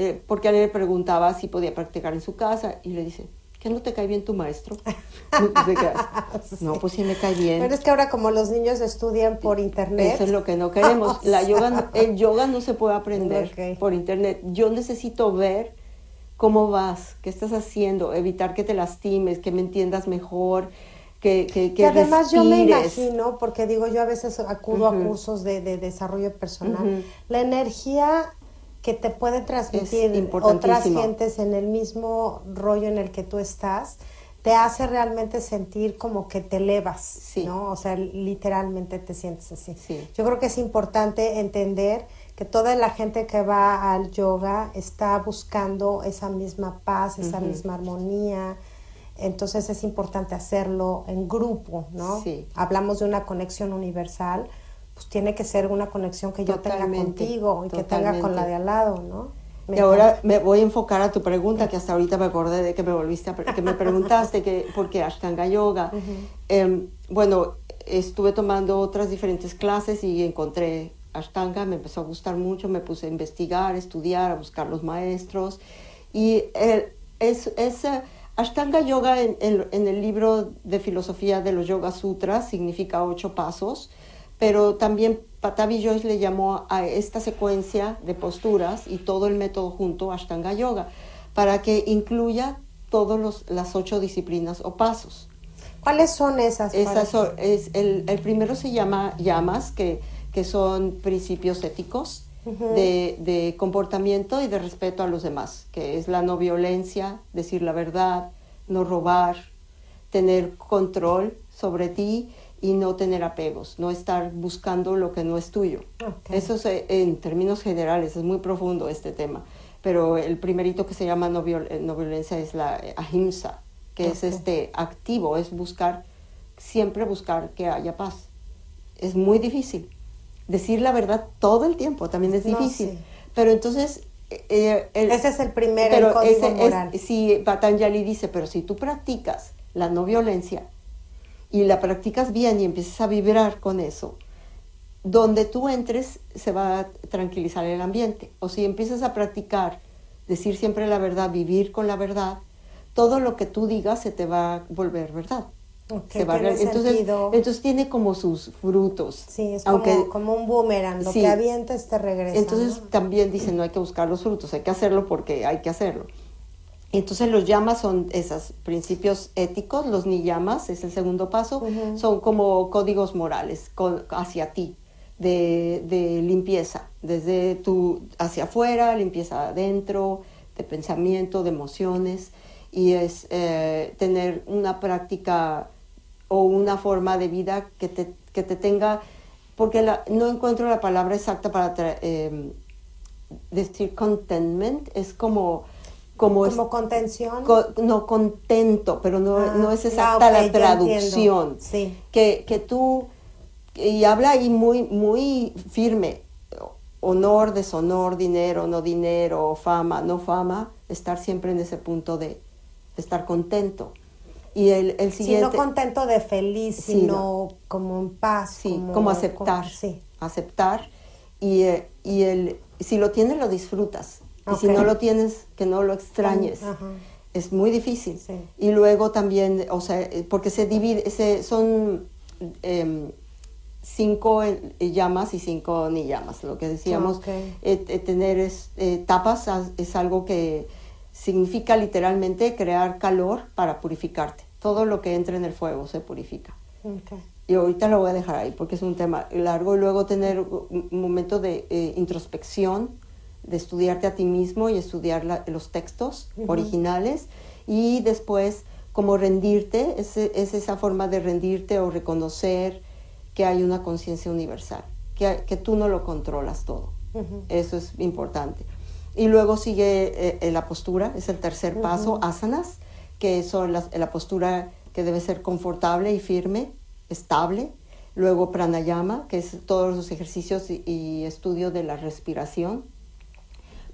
Speaker 2: eh, porque a él le preguntaba si podía practicar en su casa y le dice, ¿qué no te cae bien tu maestro? no, pues *laughs* sí me cae bien.
Speaker 1: Pero es que ahora como los niños estudian por internet.
Speaker 2: Eso es lo que no queremos. La *laughs* yoga, el yoga no se puede aprender por internet. Yo necesito ver cómo vas, qué estás haciendo, evitar que te lastimes, que me entiendas mejor. Que, que, que,
Speaker 1: además yo me imagino, porque digo, yo a veces acudo a cursos de, desarrollo personal, la energía que te puede transmitir otras gentes en el mismo rollo en el que tú estás, te hace realmente sentir como que te elevas, ¿no? O sea, literalmente te sientes así. Yo creo que es importante entender que toda la gente que va al yoga está buscando esa misma paz, esa misma armonía. Entonces es importante hacerlo en grupo, ¿no? Hablamos de una conexión universal, pues tiene que ser una conexión que yo tenga contigo y que tenga con la de al lado, ¿no?
Speaker 2: y ahora me voy a enfocar a tu pregunta, que hasta ahorita me acordé de que me volviste a, que me preguntaste que por qué Ashtanga Yoga. Em, bueno, estuve tomando otras diferentes clases y encontré Ashtanga, me empezó a gustar mucho, me puse a investigar, a estudiar, a buscar los maestros. Y es, es eh, Ashtanga Yoga en, en, el libro de filosofía de los Yoga Sutras significa ocho pasos pero también Patavi Joyce le llamó a esta secuencia de posturas y todo el método junto Ashtanga Yoga, para que incluya todas las ocho disciplinas o pasos.
Speaker 1: ¿Cuáles son esas?
Speaker 2: esas es, el, primero se llama llamas, que, que son principios éticos de, de, comportamiento y de respeto a los demás, que es la no violencia, decir la verdad, no robar, tener control sobre ti y no tener apegos, no estar buscando lo que no es tuyo. Eso es, eh, en términos generales, es muy profundo este tema, pero el primerito que se llama no, eh, violencia es la eh, ahimsa, que es este activo, es buscar, siempre buscar que haya paz. Es muy difícil. Decir la verdad todo el tiempo también es difícil. Pero entonces...
Speaker 1: ese es el primer el código moral.
Speaker 2: si Patanjali dice, pero si tú practicas la no violencia, y la practicas bien y empiezas a vibrar con eso, donde tú entres se va a tranquilizar el ambiente. O si empiezas a practicar, decir siempre la verdad, vivir con la verdad, todo lo que tú digas se te va a volver verdad.
Speaker 1: Okay,
Speaker 2: se va a entonces, entonces tiene como sus frutos.
Speaker 1: Sí, es
Speaker 2: aunque,
Speaker 1: como, como un boomerang, lo
Speaker 2: Sí.
Speaker 1: que avientes te regresa.
Speaker 2: entonces
Speaker 1: ¿no?
Speaker 2: también dicen no hay que buscar los frutos, hay que hacerlo porque hay que hacerlo. Entonces los llamas son esos principios éticos, los niyamas es el segundo paso, son como códigos morales con- hacia ti, de, de limpieza, desde tu hacia afuera, limpieza adentro, de pensamiento, de emociones, y es eh, tener una práctica o una forma de vida que te, que te tenga, porque la- no encuentro la palabra exacta para tra- eh, decir contentment, es como, como, es-
Speaker 1: contención.
Speaker 2: co- no contento, pero no,
Speaker 1: Ah,
Speaker 2: no es
Speaker 1: ah,
Speaker 2: exacta
Speaker 1: ok,
Speaker 2: la traducción.
Speaker 1: Sí.
Speaker 2: Que, que tú, y habla ahí muy, muy firme, honor, deshonor, dinero, no dinero, fama, no fama, estar siempre en ese punto de, estar contento. Y el, el siguiente...
Speaker 1: no contento de feliz, sino como en paz.
Speaker 2: Sí, como, aceptar.
Speaker 1: como- sí.
Speaker 2: Aceptar. Y, eh, y el, si lo tienes, lo disfrutas. Y si no lo tienes, que no lo extrañes.
Speaker 1: Ajá.
Speaker 2: Es muy difícil.
Speaker 1: Sí.
Speaker 2: Y luego también, o sea, eh, porque se divide, se, son em, cinco eh, llamas y cinco ni llamas. Lo que decíamos,
Speaker 1: Ok.
Speaker 2: eh, eh, tener es, eh, tapas as- es algo que significa literalmente crear calor para purificarte. Todo lo que entra en el fuego se purifica. Y ahorita lo voy a dejar ahí porque es un tema largo y luego tener un momento de introspección, de estudiarte a ti mismo y estudiar la- los textos originales y después como rendirte, es, es esa forma de rendirte o reconocer que hay una conciencia universal, que, que tú no lo controlas todo. Eso es importante. Y luego sigue eh, eh, la postura, es el tercer paso, asanas, que son las- la postura que debe ser confortable y firme, estable. Luego pranayama, que es todos los ejercicios y, y estudio de la respiración,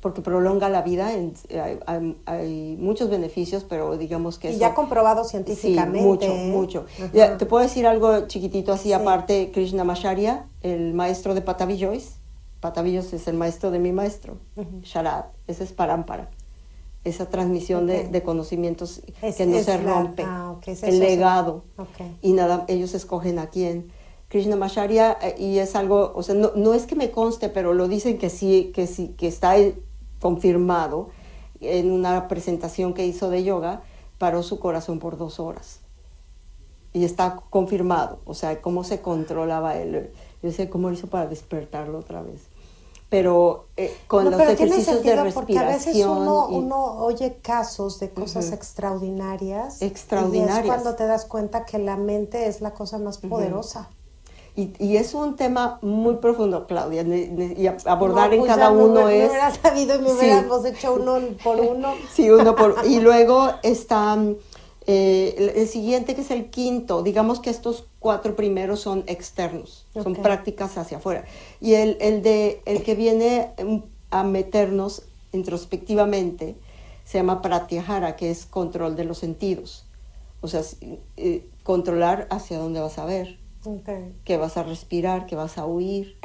Speaker 2: porque prolonga la vida. en- hay, hay- hay muchos beneficios, pero digamos que
Speaker 1: Y
Speaker 2: eso-
Speaker 1: ya comprobado
Speaker 2: Sí,
Speaker 1: científicamente.
Speaker 2: mucho, mucho. Ya, Te puedo decir algo chiquitito así,
Speaker 1: Sí.
Speaker 2: aparte, Krishnamacharya, el maestro de Patavi Joyce. Patavi Joyce es el maestro de mi maestro,
Speaker 1: Ujú.
Speaker 2: Sharad, ese es Parampara. Esa transmisión de- conocimientos
Speaker 1: Es-
Speaker 2: que no se
Speaker 1: la-
Speaker 2: rompe.
Speaker 1: ah, es
Speaker 2: el legado.
Speaker 1: Ok.
Speaker 2: Y nada, ellos escogen a quién. Krishnamacharya, eh, y es algo, o sea, no, no es que me conste, pero lo dicen que sí, que sí, que está confirmado en una presentación que hizo de yoga, paró su corazón por dos horas. Y está confirmado, o sea, cómo se controlaba él. Yo sé cómo hizo para despertarlo otra vez. Pero eh, con
Speaker 1: No,
Speaker 2: los
Speaker 1: pero tiene
Speaker 2: ejercicios de
Speaker 1: sentido porque a veces
Speaker 2: respiración.
Speaker 1: uno,
Speaker 2: y-
Speaker 1: uno oye casos de cosas
Speaker 2: Ujú.
Speaker 1: extraordinarias. Y
Speaker 2: Extraordinarias.
Speaker 1: es cuando te das cuenta que la mente es la cosa más poderosa.
Speaker 2: Y, y es un tema muy profundo, Claudia, y abordar
Speaker 1: No,
Speaker 2: en
Speaker 1: pues
Speaker 2: cada
Speaker 1: me
Speaker 2: uno
Speaker 1: Me
Speaker 2: es...
Speaker 1: hubiera sabido y me
Speaker 2: Sí.
Speaker 1: hubiéramos hecho uno por *laughs* uno.
Speaker 2: Sí, uno por... Y luego está eh, el, siguiente, que es el quinto. Digamos que estos cuatro primeros son externos, son prácticas hacia afuera. Y el, el, de, el que viene mm, a meternos introspectivamente se llama pratyahara, que es control de los sentidos. O sea, eh, controlar hacia dónde vas a ver, Que vas a respirar, que vas a huir,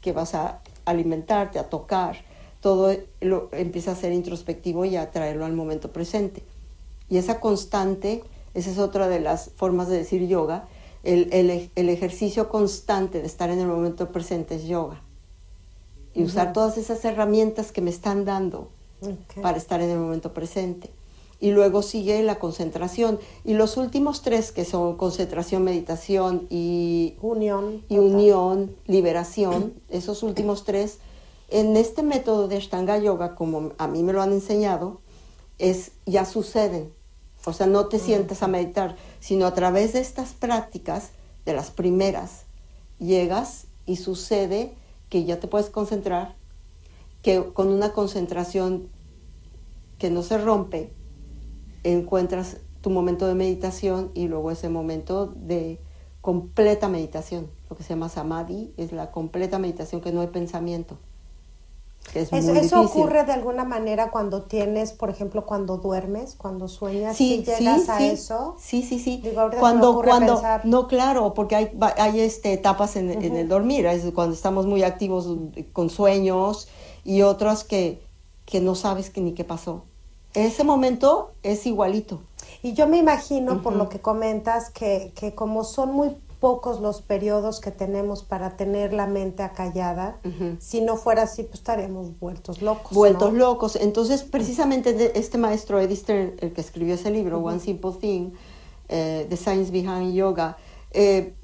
Speaker 2: que vas a alimentarte, a tocar. Todo lo empieza a ser introspectivo y a traerlo al momento presente. Y esa constante, esa es otra de las formas de decir yoga, el, el- el ejercicio constante de estar en el momento presente es yoga. Y usar todas esas herramientas que me están dando para estar en el momento presente. Y luego sigue la concentración. Y los últimos tres, que son concentración, meditación y,
Speaker 1: Unión.
Speaker 2: y unión, liberación, esos últimos tres, en este método de Ashtanga Yoga, como a mí me lo han enseñado, es ya suceden. O sea, no te sientas a meditar, sino a través de estas prácticas, de las primeras, llegas y sucede que ya te puedes concentrar, que con una concentración que no se rompe, encuentras tu momento de meditación y luego ese momento de completa meditación. Lo que se llama samadhi es la completa meditación que no hay pensamiento. es
Speaker 1: Eso, ocurre de alguna manera cuando tienes, por ejemplo, cuando duermes, cuando sueñas,
Speaker 2: Sí,
Speaker 1: si llegas
Speaker 2: sí,
Speaker 1: a
Speaker 2: sí.
Speaker 1: eso.
Speaker 2: Sí, sí, sí.
Speaker 1: Digo,
Speaker 2: cuando, cuando,
Speaker 1: pensar-
Speaker 2: no, claro, porque hay, hay este, etapas en, el dormir, es cuando estamos muy activos con sueños y otras que, que no sabes que ni qué pasó. Ese momento es igualito.
Speaker 1: Y yo me imagino, por lo que comentas, que, que como son muy pocos los periodos que tenemos para tener la mente acallada. Si no fuera así, pues estaríamos vueltos locos.
Speaker 2: Vueltos locos. Entonces, precisamente este maestro Eddie Stern, el que escribió ese libro, One Simple Thing, eh, The Science Behind Yoga, eh,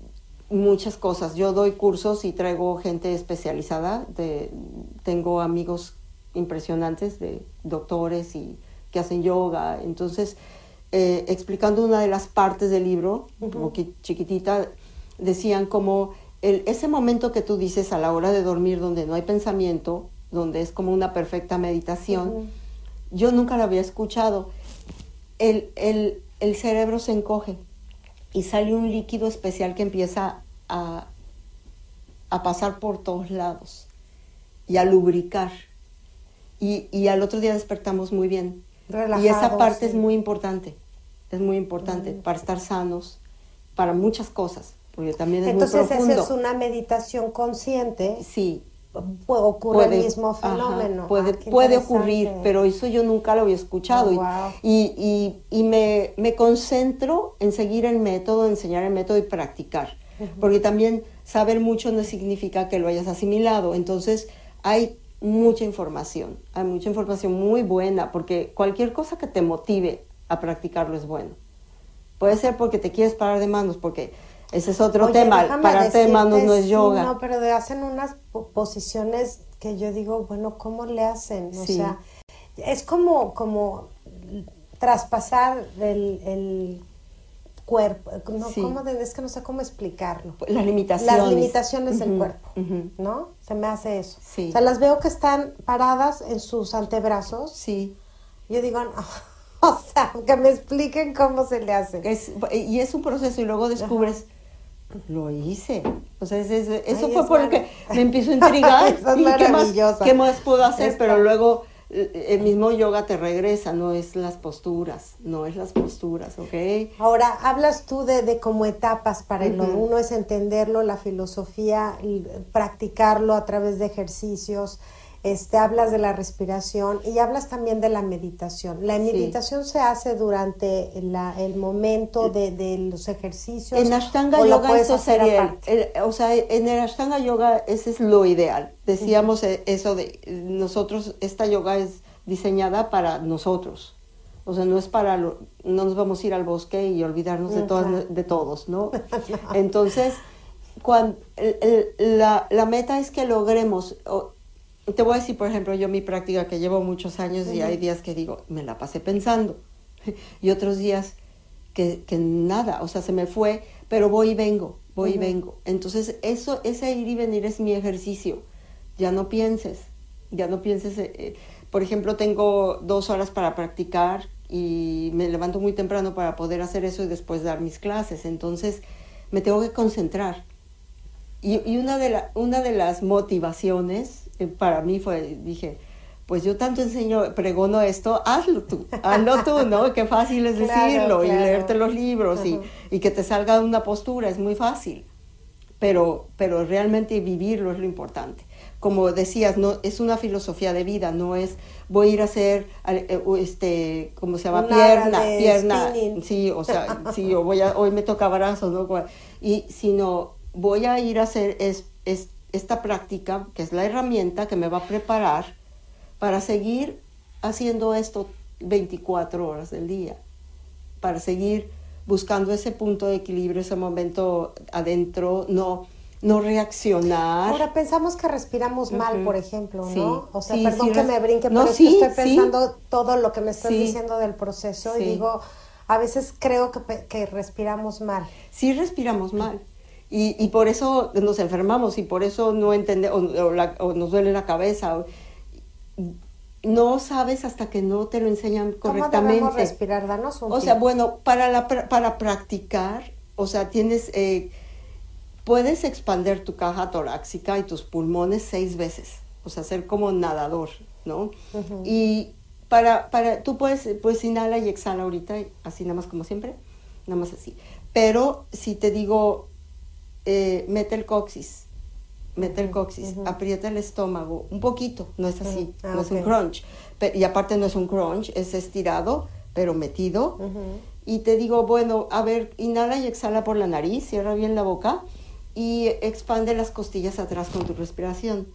Speaker 2: muchas cosas. Yo doy cursos y traigo gente especializada. De, tengo amigos impresionantes de doctores y que hacen yoga. Entonces, eh, explicando una de las partes del libro, poquito chiquitita, decían como el, ese momento que tú dices a la hora de dormir donde no hay pensamiento, donde es como una perfecta meditación, yo nunca lo había escuchado. El, el, el, cerebro se encoge y sale un líquido especial que empieza a, a pasar por todos lados y a lubricar. Y, y al otro día despertamos muy bien. Y esa parte es muy importante, es muy importante para estar sanos, para muchas cosas porque también es
Speaker 1: Entonces,
Speaker 2: muy esa
Speaker 1: es una meditación consciente.
Speaker 2: Sí.
Speaker 1: ocurre el mismo fenómeno.
Speaker 2: puede, ah, puede ocurrir, pero eso yo nunca lo había escuchado.
Speaker 1: Oh,
Speaker 2: y, y, y, me, me, concentro en seguir el método, enseñar el método y practicar. Porque también saber mucho no significa que lo hayas asimilado. Entonces, hay mucha información, hay mucha información muy buena, porque cualquier cosa que te motive a practicarlo es bueno. Puede ser porque te quieres parar de manos, porque ese es otro tema. Pararte de manos no es yoga.
Speaker 1: no, pero hacen unas posiciones que yo digo, bueno, ¿cómo le hacen? O sea, es como, como traspasar el, cuerpo. No, ¿cómo es que no sé cómo explicarlo.
Speaker 2: Las limitaciones.
Speaker 1: Las limitaciones del cuerpo, ¿no? Se me hace eso. O sea, las veo que están paradas en sus antebrazos.
Speaker 2: Sí.
Speaker 1: Yo digo, no *laughs* o sea, que me expliquen cómo se le hace.
Speaker 2: y es un proceso y luego descubres, lo hice. O sea, eso fue porque me empezó a *laughs* intrigar. ¿qué, más, ¿Qué más puedo hacer? Pero luego el mismo yoga te regresa, no es las posturas, no es las posturas, ¿ok?
Speaker 1: Ahora, hablas tú de, de como etapas para el uno es entenderlo, la filosofía, practicarlo a través de ejercicios, este, hablas de la respiración y hablas también de la meditación. La meditación se hace durante el momento de, los ejercicios.
Speaker 2: En Ashtanga Yoga eso sería, o sea, en el Ashtanga Yoga ese es lo ideal. Decíamos e, eso de nosotros, esta yoga es diseñada para nosotros. O sea, no es para, no nos vamos a ir al bosque y olvidarnos de, todas, de todos, ¿no? *laughs* Entonces, cuando, la, la, meta es que logremos, te voy a decir, por ejemplo, yo mi práctica que llevo muchos años y hay días que digo, me la pasé pensando. *laughs* y otros días que, que, nada, o sea, se me fue, pero voy y vengo, voy y vengo. Entonces, eso, ese ir y venir es mi ejercicio. Ya no pienses, ya no pienses. Eh, eh, por ejemplo, tengo dos horas para practicar y me levanto muy temprano para poder hacer eso y después dar mis clases. Entonces, me tengo que concentrar. Y, y una, de la, una de las motivaciones para mí fue, dije, pues yo tanto enseño, pregono esto, hazlo tú, hazlo tú, ¿no? Qué fácil es *laughs* decirlo y leerte los libros y, y, que te salga una postura, es muy fácil, pero, pero realmente vivirlo es lo importante. Como decías, no es una filosofía de vida, no es voy a ir a hacer, eh, este, ¿cómo se llama? pierna, pierna, sí, o sea, sí, o voy a, hoy me toca brazos, ¿no? Y, sino voy a ir a hacer es, es esta práctica, que es la herramienta que me va a preparar para seguir haciendo esto 24 horas del día, para seguir buscando ese punto de equilibrio, ese momento adentro, no, no reaccionar.
Speaker 1: Ahora pensamos que respiramos mal, por ejemplo, ¿no? o sea, perdón que me brinque, pero estoy pensando todo lo que me estás diciendo del proceso y digo, a veces creo que, que respiramos mal.
Speaker 2: Sí respiramos mal. Y, y, por eso nos enfermamos y por eso no entendemos, o, nos duele la cabeza. no sabes hasta que no te lo enseñan correctamente. ¿Cómo
Speaker 1: respirar? Danos un
Speaker 2: O sea, bueno, para, la, para practicar, o sea, tienes, eh, puedes expander tu caja torácica y tus pulmones seis veces, o sea, ser como nadador, ¿no? Y para, para, tú puedes, pues inhala y exhala ahorita, así nada más como siempre, nada más así. Pero si te digo, eh, mete el coxis mete el coxis, aprieta el estómago, un poquito, no es así,
Speaker 1: Ah,
Speaker 2: no es un crunch. Y aparte no es un crunch, es estirado, pero metido. Y te digo, bueno, a ver, inhala y exhala por la nariz, cierra bien la boca y expande las costillas atrás con tu respiración.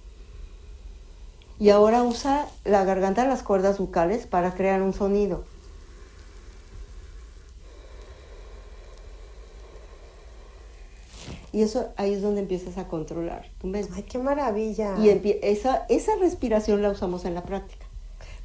Speaker 2: Y ahora usa la garganta, las cuerdas bucales para crear un sonido. Y eso ahí es donde empiezas a controlar tu mente.
Speaker 1: Ay, qué maravilla.
Speaker 2: Y esa, esa respiración la usamos en la práctica.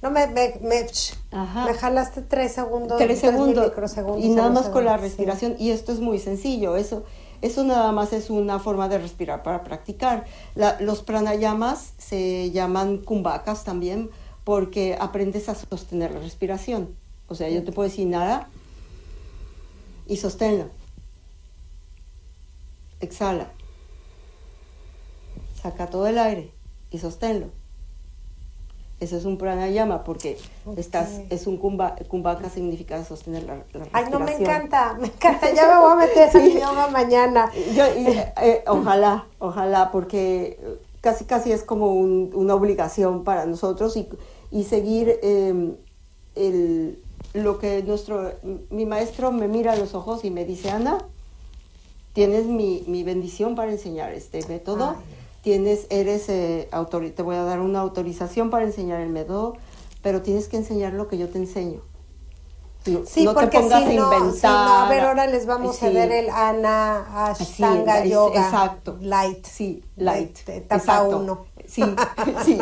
Speaker 1: No, me, me, me, jalaste tres segundos.
Speaker 2: Tres segundos.
Speaker 1: microsegundos
Speaker 2: Y nada más con la
Speaker 1: sí.
Speaker 2: respiración. Y esto es muy sencillo. Eso, eso nada más es una forma de respirar para practicar. La- los pranayamas se llaman kumbhakas también porque aprendes a sostener la respiración. O sea, yo te puedo decir nada y sosténlo. Exhala. Saca todo el aire y sosténlo. Eso es un pranayama porque estás, es un kumbha, kumbhaka significa sostener la, la
Speaker 1: Ay, no, me
Speaker 2: respiración.
Speaker 1: encanta, me encanta. Ya me voy a meter ese idioma mañana.
Speaker 2: Yo, y, eh, ojalá, ojalá, porque casi casi es como un- una obligación para nosotros y, y seguir eh, el, lo que nuestro, mi maestro me mira a los ojos y me dice, Ana, tienes mi, mi bendición para enseñar este método, tienes, eres, eh, autor, te voy a dar una autorización para enseñar el método, pero tienes que enseñar lo que yo te enseño. No,
Speaker 1: sí,
Speaker 2: porque te pongas
Speaker 1: si
Speaker 2: a
Speaker 1: ver, ahora les vamos a ver el Ana Ashtanga Yoga.
Speaker 2: Exacto.
Speaker 1: Light.
Speaker 2: Sí, light.
Speaker 1: etapa 1.
Speaker 2: Sí, *laughs* sí.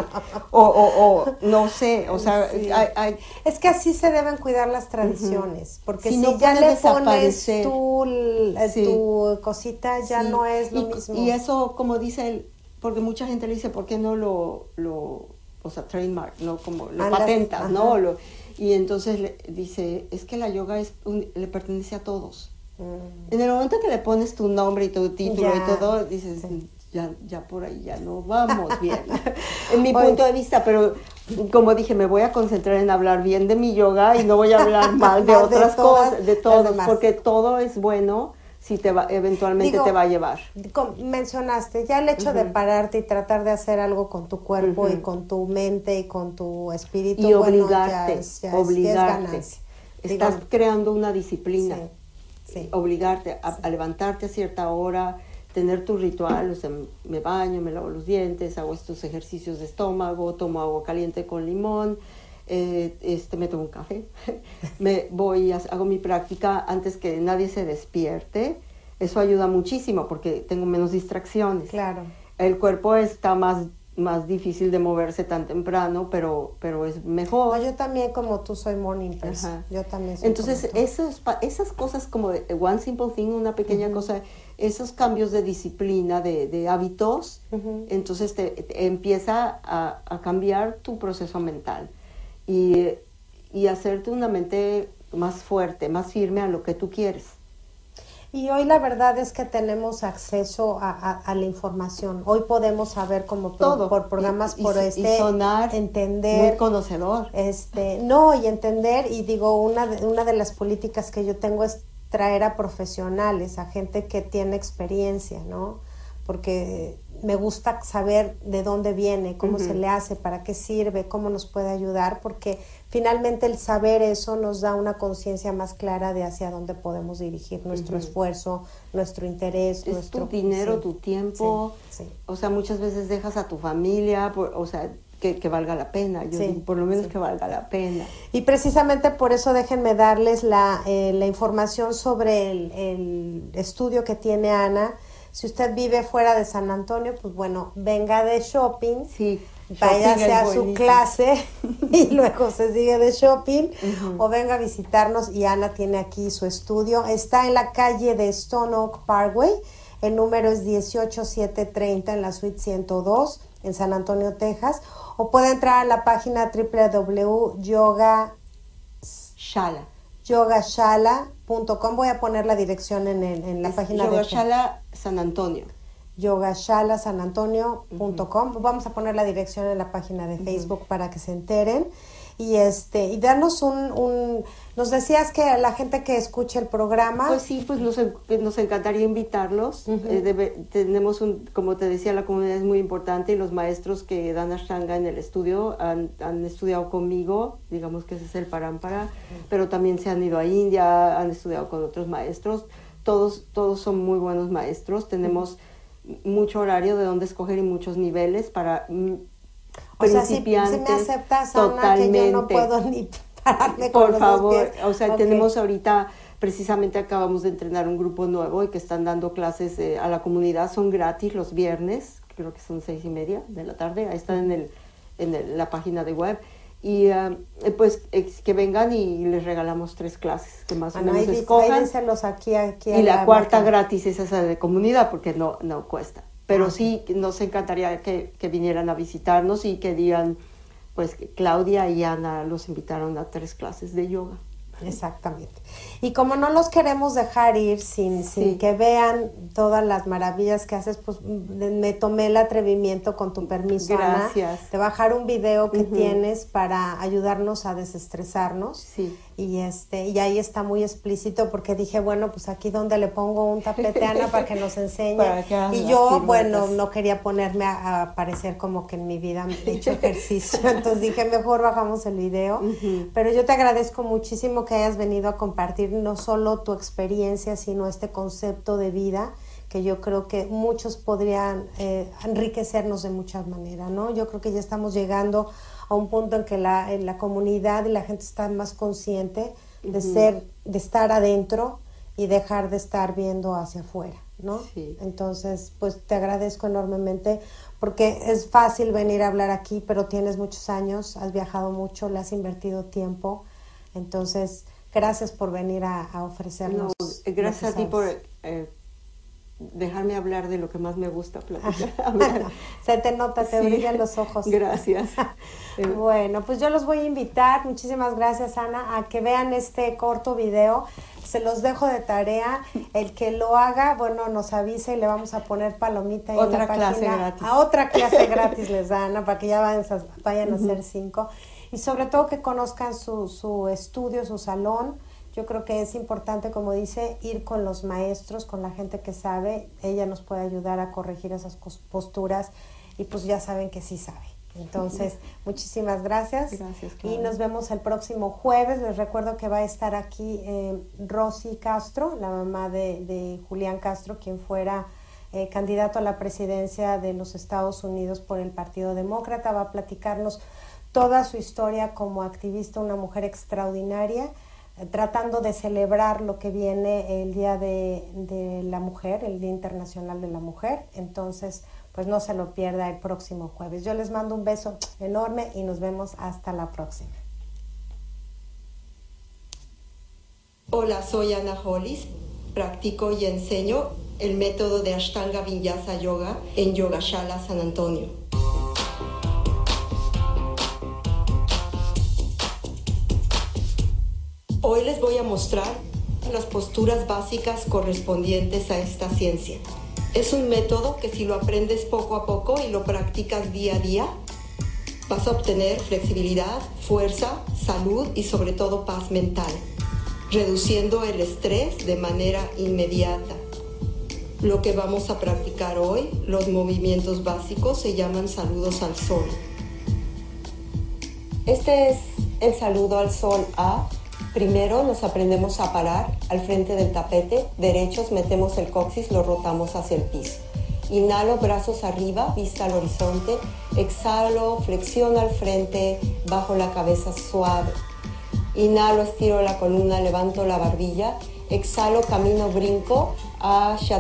Speaker 2: O, o, o, no sé, o sea,
Speaker 1: Sí.
Speaker 2: hay- hay-
Speaker 1: Es que así se deben cuidar las tradiciones, porque
Speaker 2: Si
Speaker 1: si,
Speaker 2: no
Speaker 1: ya le pones tu, eh,
Speaker 2: Sí.
Speaker 1: tu cosita, ya
Speaker 2: sí.
Speaker 1: no es lo
Speaker 2: y,
Speaker 1: mismo.
Speaker 2: Y eso, como dice él, porque mucha gente le dice, ¿por qué no lo, lo o sea, trademark, no como lo
Speaker 1: Andas-
Speaker 2: patentas,
Speaker 1: ajá.
Speaker 2: no? Lo, y entonces le dice, es que la yoga es un- le pertenece a todos.
Speaker 1: Mm.
Speaker 2: En el momento que le pones tu nombre y tu título
Speaker 1: Ya,
Speaker 2: y todo, dices. Ya, ya por ahí ya no vamos bien. *laughs* en mi
Speaker 1: Oye.
Speaker 2: punto de vista, pero como dije, me voy a concentrar en hablar bien de mi yoga y no voy a hablar *laughs* mal de otras
Speaker 1: todas
Speaker 2: cosas, de todos, porque todo es bueno si te va, eventualmente
Speaker 1: Digo,
Speaker 2: te va a llevar.
Speaker 1: Mencionaste ya el hecho de pararte y tratar de hacer algo con tu cuerpo y con tu mente y con tu espíritu
Speaker 2: Y
Speaker 1: bueno,
Speaker 2: obligarte,
Speaker 1: ya es, ya es- ya es
Speaker 2: obligarte. Estás
Speaker 1: Digo,
Speaker 2: creando una disciplina.
Speaker 1: sí, sí.
Speaker 2: obligarte a, a levantarte a cierta hora, tener tu ritual, o sea, me baño, me lavo los dientes, hago estos ejercicios de estómago, tomo agua caliente con limón, eh, este, me tomo un café, *laughs* me voy, hago mi práctica antes que nadie se despierte. Eso ayuda muchísimo porque tengo menos distracciones.
Speaker 1: Claro.
Speaker 2: El cuerpo está más, más difícil de moverse tan temprano, pero, pero es mejor.
Speaker 1: No, yo también como tú soy morning person. Yo también soy
Speaker 2: Entonces, esos, esas cosas como de one simple thing, una pequeña cosa, esos cambios de disciplina, de, de hábitos, entonces te, te empieza a, a cambiar tu proceso mental y, y hacerte una mente más fuerte, más firme a lo que tú quieres.
Speaker 1: Y hoy la verdad es que tenemos acceso a, a- a la información. Hoy podemos saber como por,
Speaker 2: Todo.
Speaker 1: por programas
Speaker 2: Y-
Speaker 1: por
Speaker 2: y
Speaker 1: este
Speaker 2: sonar
Speaker 1: entender
Speaker 2: Muy conocedor.
Speaker 1: este no y entender y digo una de, una de las políticas que yo tengo es traer a profesionales a gente que tiene experiencia no porque me gusta saber de dónde viene cómo se le hace para qué sirve cómo nos puede ayudar porque finalmente el saber eso nos da una conciencia más clara de hacia dónde podemos dirigir nuestro esfuerzo nuestro interés
Speaker 2: Es
Speaker 1: nuestro
Speaker 2: tu dinero,
Speaker 1: sí.
Speaker 2: tu tiempo.
Speaker 1: Sí, sí.
Speaker 2: O sea, muchas veces dejas a tu familia, por- o sea, que, que valga la pena. Yo
Speaker 1: Sí,
Speaker 2: digo, por lo menos
Speaker 1: sí.
Speaker 2: que valga la pena.
Speaker 1: Y precisamente por eso déjenme darles la, eh, la información sobre el, el estudio que tiene Ana. Si usted vive fuera de San Antonio, pues bueno, venga de shopping,
Speaker 2: Sí.
Speaker 1: Váyase a su clase *laughs* y luego se sigue de shopping o venga a visitarnos y Ana tiene aquí su estudio. Está en la calle de Stone Oak Parkway, el número es 18730 en la suite 102 en San Antonio, Texas, o puede entrar a la página www.yoga
Speaker 2: Shala.
Speaker 1: yogashala.com. Voy a poner la dirección en, el- en la
Speaker 2: Es
Speaker 1: página de
Speaker 2: Yogashala San Antonio.
Speaker 1: yogashala.sanantonio.com. Vamos a poner la dirección en la página de Facebook para que se enteren. y este y darnos un, un nos decías que la gente que escuche el programa
Speaker 2: pues sí pues nos, nos encantaría invitarlos. Eh, tenemos un como te decía la comunidad es muy importante y los maestros que dan ashtanga en el estudio han, han estudiado conmigo digamos que ese es el parampara pero también se han ido a India han estudiado con otros maestros. Todos todos son muy buenos maestros. Tenemos mucho horario de dónde escoger y muchos niveles para
Speaker 1: mm, o sea, si, me aceptas, Ana, que yo no puedo ni pararme
Speaker 2: con Por favor, o sea, tenemos ahorita, precisamente acabamos de entrenar un grupo nuevo y que están dando clases eh, a la comunidad, son gratis los viernes, creo que son seis y media de la tarde, ahí están en, el, en la página de web y eh, pues que vengan y les regalamos tres clases que más o menos escojan.
Speaker 1: aquí, aquí
Speaker 2: y la, cuarta gratis es esa de comunidad porque no, no cuesta. Pero ah, sí nos encantaría que, que, vinieran a visitarnos y que digan, pues Claudia y Ana los invitaron a tres clases de yoga.
Speaker 1: Exactamente. Y como no los queremos dejar ir sin, sin que vean todas las maravillas que haces, pues me tomé el atrevimiento con tu permiso, Gracias. de bajar un video que tienes para ayudarnos a desestresarnos.
Speaker 2: Sí
Speaker 1: y este y ahí está muy explícito porque dije bueno pues aquí donde le pongo un tapete a Ana para que nos *laughs* enseñe y yo bueno no quería ponerme a, parecer como que en mi vida he hecho *laughs* ejercicio. Entonces dije mejor bajamos el video pero yo te agradezco muchísimo que hayas venido a compartir no solo tu experiencia sino este concepto de vida que yo creo que muchos podrían eh, enriquecernos de muchas maneras no yo creo que ya estamos llegando a un punto en que la, en la comunidad y la gente está más consciente de ser, de estar adentro y dejar de estar viendo hacia afuera, ¿no? Entonces, pues te agradezco enormemente porque es fácil venir a hablar aquí, pero tienes muchos años, has viajado mucho, le has invertido tiempo, entonces gracias por venir a, ofrecernos.
Speaker 2: gracias a ti por eh, dejarme hablar de lo que más me gusta platicar. *laughs* *laughs*
Speaker 1: Se te nota, te brillan los ojos.
Speaker 2: Gracias. *laughs*
Speaker 1: bueno, pues yo los voy a invitar, muchísimas gracias Ana, a que vean este corto video. Se los dejo de tarea. El que lo haga, bueno, nos avisa y le vamos a poner palomita
Speaker 2: en la clase gratis.
Speaker 1: A otra clase gratis les da Ana, para que ya vayan, vayan a hacer cinco. Y sobre todo que conozcan su, su estudio, su salón yo creo que es importante, como dice, ir con los maestros, con la gente que sabe. Ella nos puede ayudar a corregir esas posturas y pues ya saben que sí sabe. Entonces, *laughs* muchísimas gracias.
Speaker 2: Gracias.
Speaker 1: Y nos vemos el próximo jueves. Les recuerdo que va a estar aquí eh, Rosy Castro, la mamá de, Julián Castro, quien fuera eh, candidato a la presidencia de los Estados Unidos por el Partido Demócrata. Va a platicarnos toda su historia como activista, una mujer extraordinaria tratando de celebrar lo que viene el Día de, la Mujer, el Día Internacional de la Mujer. Entonces, pues no se lo pierda el próximo jueves. Yo les mando un beso enorme y nos vemos hasta la próxima.
Speaker 3: Hola, soy Ana Hollis. Practico y enseño el método de Ashtanga Vinyasa Yoga en Yogashala San Antonio. Hoy les voy a mostrar las posturas básicas correspondientes a esta ciencia. Es un método que si lo aprendes poco a poco y lo practicas día a día, vas a obtener flexibilidad, fuerza, salud y sobre todo paz mental, reduciendo el estrés de manera inmediata. Lo que vamos a practicar hoy, los movimientos básicos, se llaman saludos al sol. Este es el saludo al sol A Primero nos aprendemos a parar al frente del tapete, derechos metemos el coxis, lo rotamos hacia el piso. Inhalo, brazos arriba, vista al horizonte. Exhalo, flexión al frente, bajo la cabeza suave. Inhalo, estiro la columna, levanto la barbilla. Exhalo, camino, brinco hacia